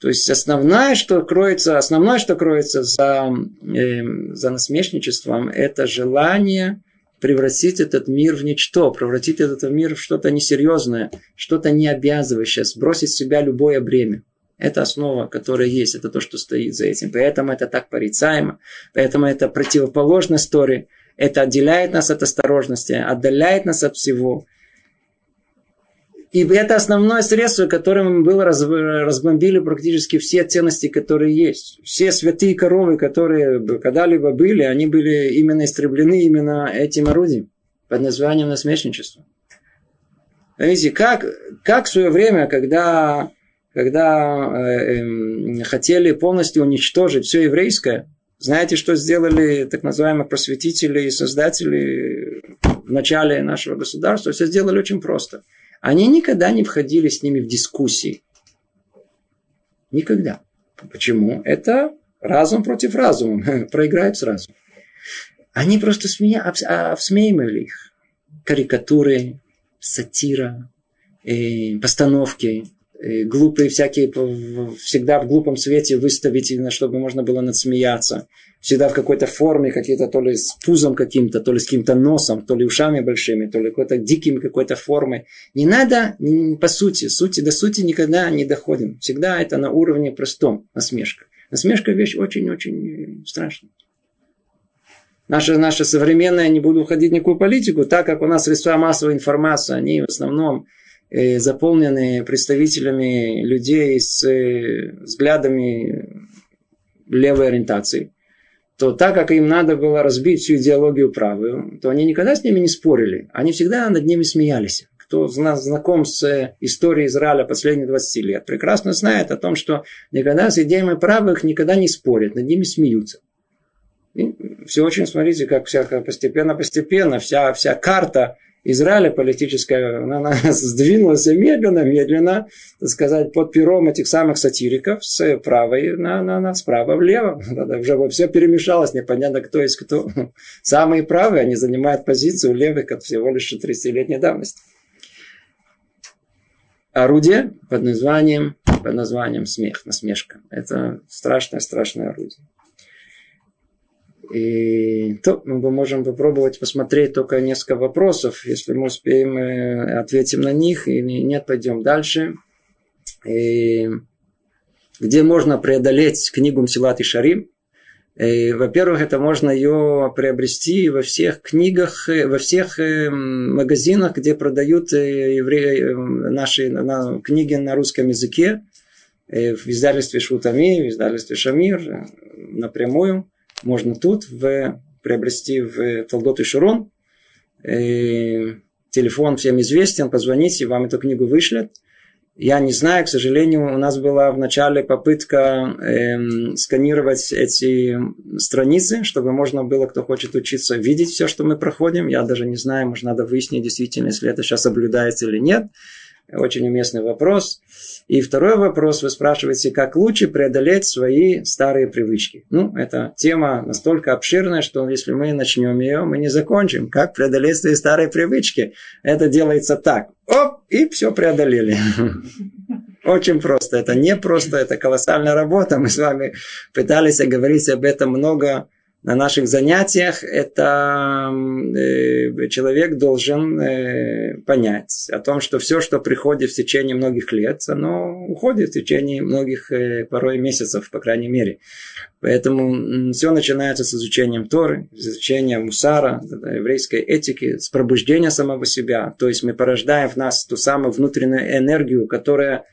То есть основное, что кроется, основное, что кроется за, э, за насмешничеством, это желание превратить этот мир в ничто, превратить этот мир в что-то несерьезное, что-то необязывающее, сбросить с себя любое бремя. Это основа, которая есть, это то, что стоит за этим. Поэтому это так порицаемо, поэтому это противоположная история. Это отделяет нас от осторожности, отдаляет нас от всего. И это основное средство, которым было разбомбили практически все ценности, которые есть. Все святые коровы, которые когда-либо были, они были именно истреблены именно этим орудием под названием насмешничество. Видите, как, как в свое время, когда, когда э, э, хотели полностью уничтожить все еврейское, знаете, что сделали так называемые просветители и создатели в начале нашего государства? Все сделали очень просто – они никогда не входили с ними в дискуссии. Никогда. Почему? Это разум против разума. Проиграют сразу. Они просто смея... обсмеивали их. Карикатуры, сатира, э, постановки, э, глупые всякие, всегда в глупом свете выставить, чтобы можно было надсмеяться всегда в какой-то форме, какие-то то ли с пузом каким-то, то ли с каким-то носом, то ли ушами большими, то ли какой-то диким какой-то формой. Не надо, по сути, сути до сути никогда не доходим. Всегда это на уровне простом, насмешка. Насмешка вещь очень-очень страшная. Наша, наша современная, не буду уходить в никакую политику, так как у нас средства массовой информации, они в основном э, заполнены представителями людей с э, взглядами левой ориентации то так как им надо было разбить всю идеологию правую, то они никогда с ними не спорили. Они всегда над ними смеялись. кто знаком с историей Израиля последних 20 лет, прекрасно знает о том, что никогда с идеями правых никогда не спорят, над ними смеются. И все очень, смотрите, как вся постепенно-постепенно вся, вся карта Израиля политическая, она сдвинулась медленно, медленно, так сказать, под пером этих самых сатириков с правой на, на, на справа влево. Уже все перемешалось, непонятно, кто есть кто. Самые правые, они занимают позицию левых, как всего лишь 30-летней давности. Орудие под названием, под названием смех, насмешка. Это страшное-страшное орудие. И то мы можем попробовать посмотреть только несколько вопросов. Если мы успеем, э, ответим на них. И нет, пойдем дальше. И где можно преодолеть книгу Мсилат и Шарим? Во-первых, это можно ее приобрести во всех книгах, э, во всех э, магазинах, где продают евреи, наши книги на русском языке, в издательстве Шутами, в издательстве Шамир, напрямую можно тут в, приобрести в Талдот и Шурон. И телефон всем известен, позвоните, вам эту книгу вышлют. Я не знаю, к сожалению, у нас была в начале попытка э, сканировать эти страницы, чтобы можно было, кто хочет учиться, видеть все, что мы проходим. Я даже не знаю, может, надо выяснить действительно, если это сейчас соблюдается или нет. Очень уместный вопрос. И второй вопрос, вы спрашиваете, как лучше преодолеть свои старые привычки. Ну, эта тема настолько обширная, что если мы начнем ее, мы не закончим. Как преодолеть свои старые привычки? Это делается так. Оп, и все преодолели. Очень просто. Это не просто, это колоссальная работа. Мы с вами пытались говорить об этом много на наших занятиях, это э, человек должен э, понять о том, что все, что приходит в течение многих лет, оно уходит в течение многих, э, порой месяцев, по крайней мере. Поэтому все начинается с изучением Торы, с изучения мусара, еврейской этики, с пробуждения самого себя. То есть мы порождаем в нас ту самую внутреннюю энергию, которая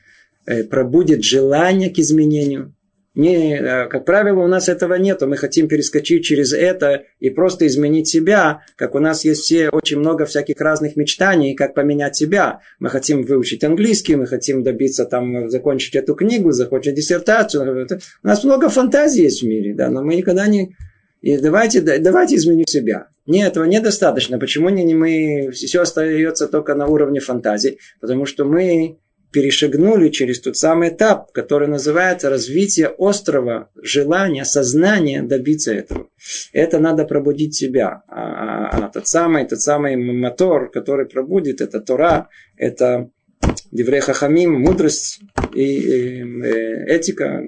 пробудет желание к изменению, не, э, как правило, у нас этого нет. Мы хотим перескочить через это и просто изменить себя, как у нас есть все очень много всяких разных мечтаний, как поменять себя. Мы хотим выучить английский, мы хотим добиться там, закончить эту книгу, закончить диссертацию. У нас много фантазий есть в мире, да, но мы никогда не... И давайте, давайте изменим себя. Нет, этого недостаточно. Почему не мы все остается только на уровне фантазии? Потому что мы перешагнули через тот самый этап, который называется развитие острого желания, сознания добиться этого. Это надо пробудить себя. А, а, а тот самый, тот самый мотор, который пробудит, это Тора, это Деврей Хахамим, мудрость и, и, и этика,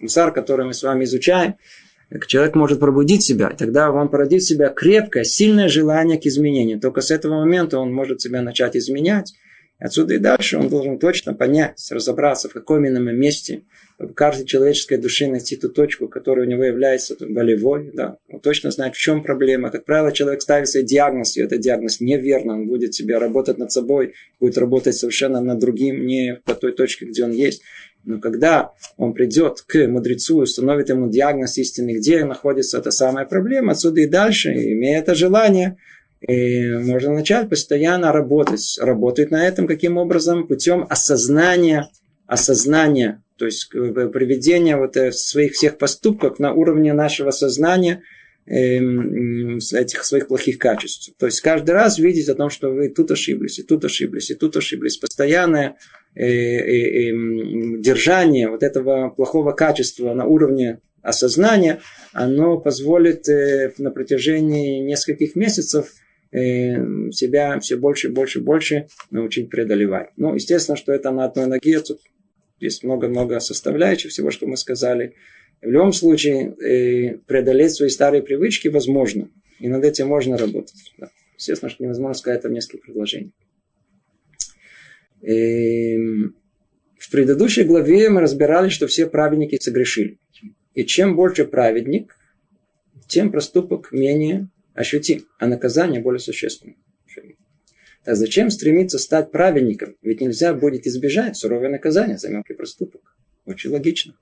мусар, который мы с вами изучаем. Человек может пробудить себя, и тогда он породит в себя крепкое, сильное желание к изменению. Только с этого момента он может себя начать изменять, Отсюда и дальше он должен точно понять, разобраться, в каком именно месте в каждой человеческой душе найти ту точку, которая у него является болевой. Да. Он точно знает, в чем проблема. Как правило, человек ставит себе диагноз, и этот диагноз неверно. Он будет себе работать над собой, будет работать совершенно над другим, не по той точке, где он есть. Но когда он придет к мудрецу и установит ему диагноз истины, где находится эта самая проблема, отсюда и дальше, имея это желание, и можно начать постоянно работать. Работать на этом каким образом? Путем осознания, осознания, то есть приведения вот э, своих всех поступков на уровне нашего сознания эм, этих своих плохих качеств. То есть каждый раз видеть о том, что вы тут ошиблись, и тут ошиблись, и тут ошиблись. Постоянное э, э, держание вот этого плохого качества на уровне осознания, оно позволит на протяжении нескольких месяцев Э, себя все больше, больше, больше научить преодолевать. Ну, естественно, что это на одной ноге, тут есть много-много составляющих всего, что мы сказали. В любом случае, э, преодолеть свои старые привычки возможно. И над этим можно работать. Да. Естественно, что невозможно сказать это в нескольких предложениях. Эм, в предыдущей главе мы разбирали, что все праведники согрешили. И чем больше праведник, тем проступок менее ощутим, а наказание более существенное. Так зачем стремиться стать праведником? Ведь нельзя будет избежать суровое наказание за мелкий проступок. Очень логично.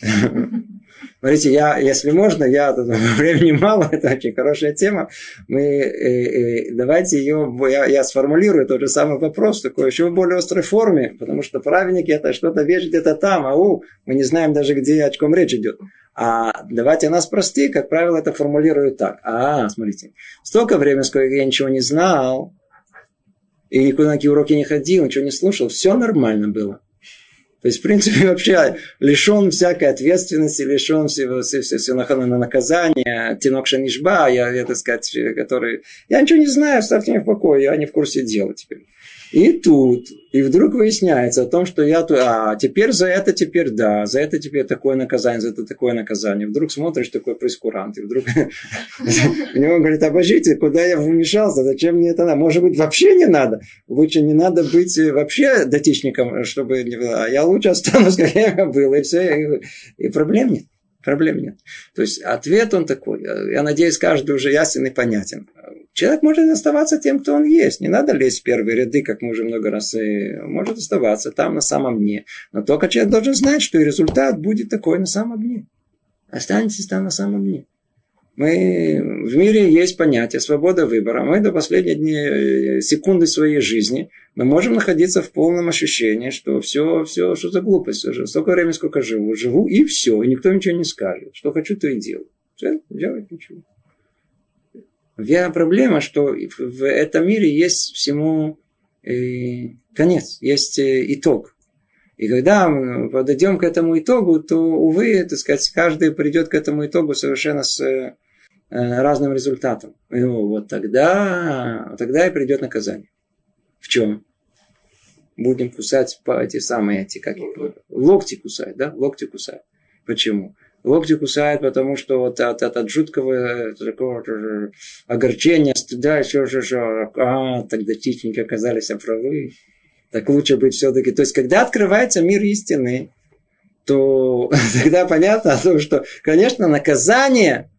Смотрите, я, если можно, я времени мало, это очень хорошая тема. Мы э, э, давайте ее, я, я сформулирую тот же самый вопрос в такой еще более острой форме, потому что праведники это что-то вещь где-то там, а у, мы не знаем даже, где о чем речь идет. А давайте нас прости, как правило, это формулирую так. А, смотрите, столько времени, сколько я ничего не знал, и никуда на какие уроки не ходил, ничего не слушал, все нормально было. То есть, в принципе, вообще лишен всякой ответственности, лишен всего, всего, всего на наказания. Тинок Шанишба, я, я, так сказать, который... Я ничего не знаю, оставьте меня в покое, я не в курсе дела теперь. И тут, и вдруг выясняется о том, что я тут, а теперь за это теперь да, за это теперь такое наказание, за это такое наказание. Вдруг смотришь такой прескурант, и вдруг у него говорит, обождите, куда я вмешался, зачем мне это надо? Может быть, вообще не надо? Лучше не надо быть вообще датичником, чтобы. А я лучше останусь, как я был, и все, и, проблем нет. Проблем нет. То есть ответ он такой. Я надеюсь, каждый уже ясен и понятен. Человек может оставаться тем, кто он есть. Не надо лезть в первые ряды, как мы уже много раз и может оставаться там на самом дне. Но только человек должен знать, что и результат будет такой на самом дне. Останетесь там на самом дне. Мы, в мире есть понятие свобода выбора. Мы до последней дни, э, секунды своей жизни мы можем находиться в полном ощущении, что все, все, что за глупость. Уже столько времени, сколько живу. Живу и все. И никто ничего не скажет. Что хочу, то и делаю. Все, делать ничего. Вся проблема, что в этом мире есть всему э, конец, есть э, итог. И когда мы подойдем к этому итогу, то, увы, так сказать, каждый придет к этому итогу совершенно с э, разным результатом. И вот тогда, тогда и придет наказание. В чем? Будем кусать по эти самые эти, как локти кусать, да? Локти кусать. Почему? Локти кусает, потому что вот от, от, от жуткого такого огорчения, стыда, еще же, а, тогда чичники оказались правы. Так лучше быть все-таки. То есть, когда открывается мир истины, то тогда понятно о что, конечно, наказание,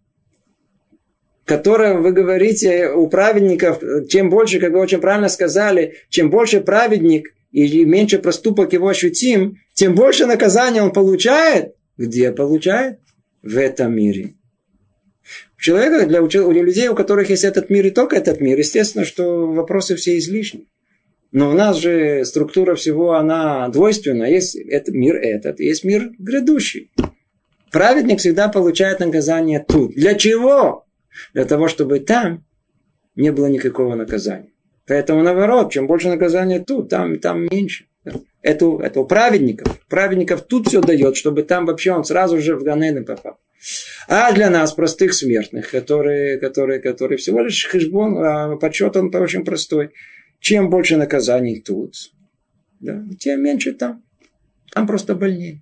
которое вы говорите у праведников, чем больше, как вы очень правильно сказали, чем больше праведник и меньше проступок его ощутим, тем больше наказания он получает – где получает? В этом мире. У человека, для, у людей, у которых есть этот мир и только этот мир, естественно, что вопросы все излишни. Но у нас же структура всего, она двойственна. Есть этот мир этот, есть мир грядущий. Праведник всегда получает наказание тут. Для чего? Для того, чтобы там не было никакого наказания. Поэтому наоборот, чем больше наказания тут, там, там меньше это, это у праведников. Праведников тут все дает, чтобы там вообще он сразу же в Ганены попал. А для нас, простых смертных, которые, которые, которые всего лишь хешбон, а подсчет он очень простой. Чем больше наказаний тут, да, тем меньше там. Там просто больнее.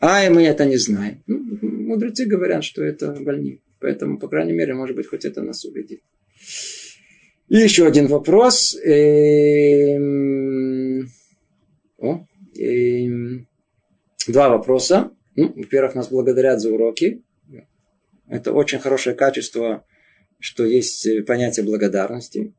А и мы это не знаем. Ну, мудрецы говорят, что это больнее. Поэтому, по крайней мере, может быть, хоть это нас убедит. И еще один вопрос. Эм... О, и два вопроса. Ну, во-первых, нас благодарят за уроки. Это очень хорошее качество, что есть понятие благодарности.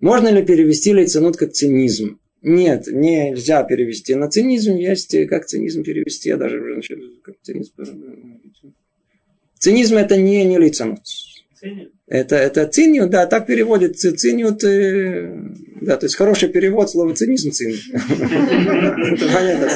Можно ли перевести лейцанут как цинизм? Нет, нельзя перевести. На цинизм есть, как цинизм перевести, я даже как цинизм. Цинизм это не, не лицанут. Это, это цинью, да, так переводит цинью, ты, да, то есть хороший перевод слова цинизм цин. Это понятно.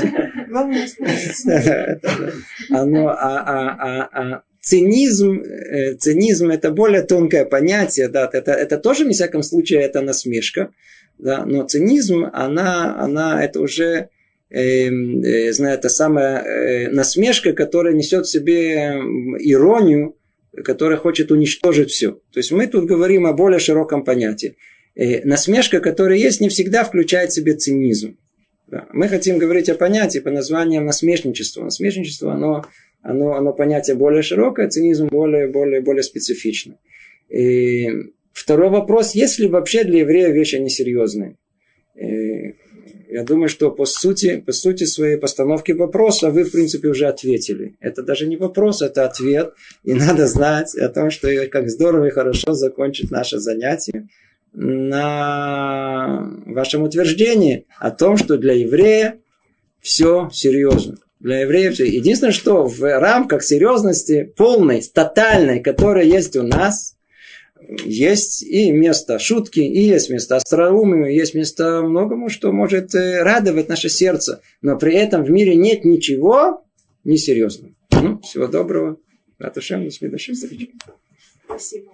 А, а, а, а цинизм, э, цинизм это более тонкое понятие, да, это, это тоже, в всяком случае, это насмешка, да, но цинизм, она, она, это уже, э, э, знаю, это самая э, насмешка, которая несет в себе иронию, который хочет уничтожить все. То есть мы тут говорим о более широком понятии. И насмешка, которая есть, не всегда включает в себе цинизм. Да. Мы хотим говорить о понятии по названиям насмешничество. Насмешничество, оно, оно, оно понятие более широкое, цинизм более, более, более специфичный. И второй вопрос, есть ли вообще для еврея вещи несерьезные? И я думаю, что по сути, по сути своей постановки вопроса вы, в принципе, уже ответили. Это даже не вопрос, это ответ. И надо знать о том, что как здорово и хорошо закончить наше занятие на вашем утверждении о том, что для еврея все серьезно. Для евреев. Единственное, что в рамках серьезности полной, тотальной, которая есть у нас, есть и место шутки, и есть место остроумию, есть место многому, что может э, радовать наше сердце. Но при этом в мире нет ничего несерьезного. Ну, всего доброго. Ратушем, до следующей встречи. Спасибо.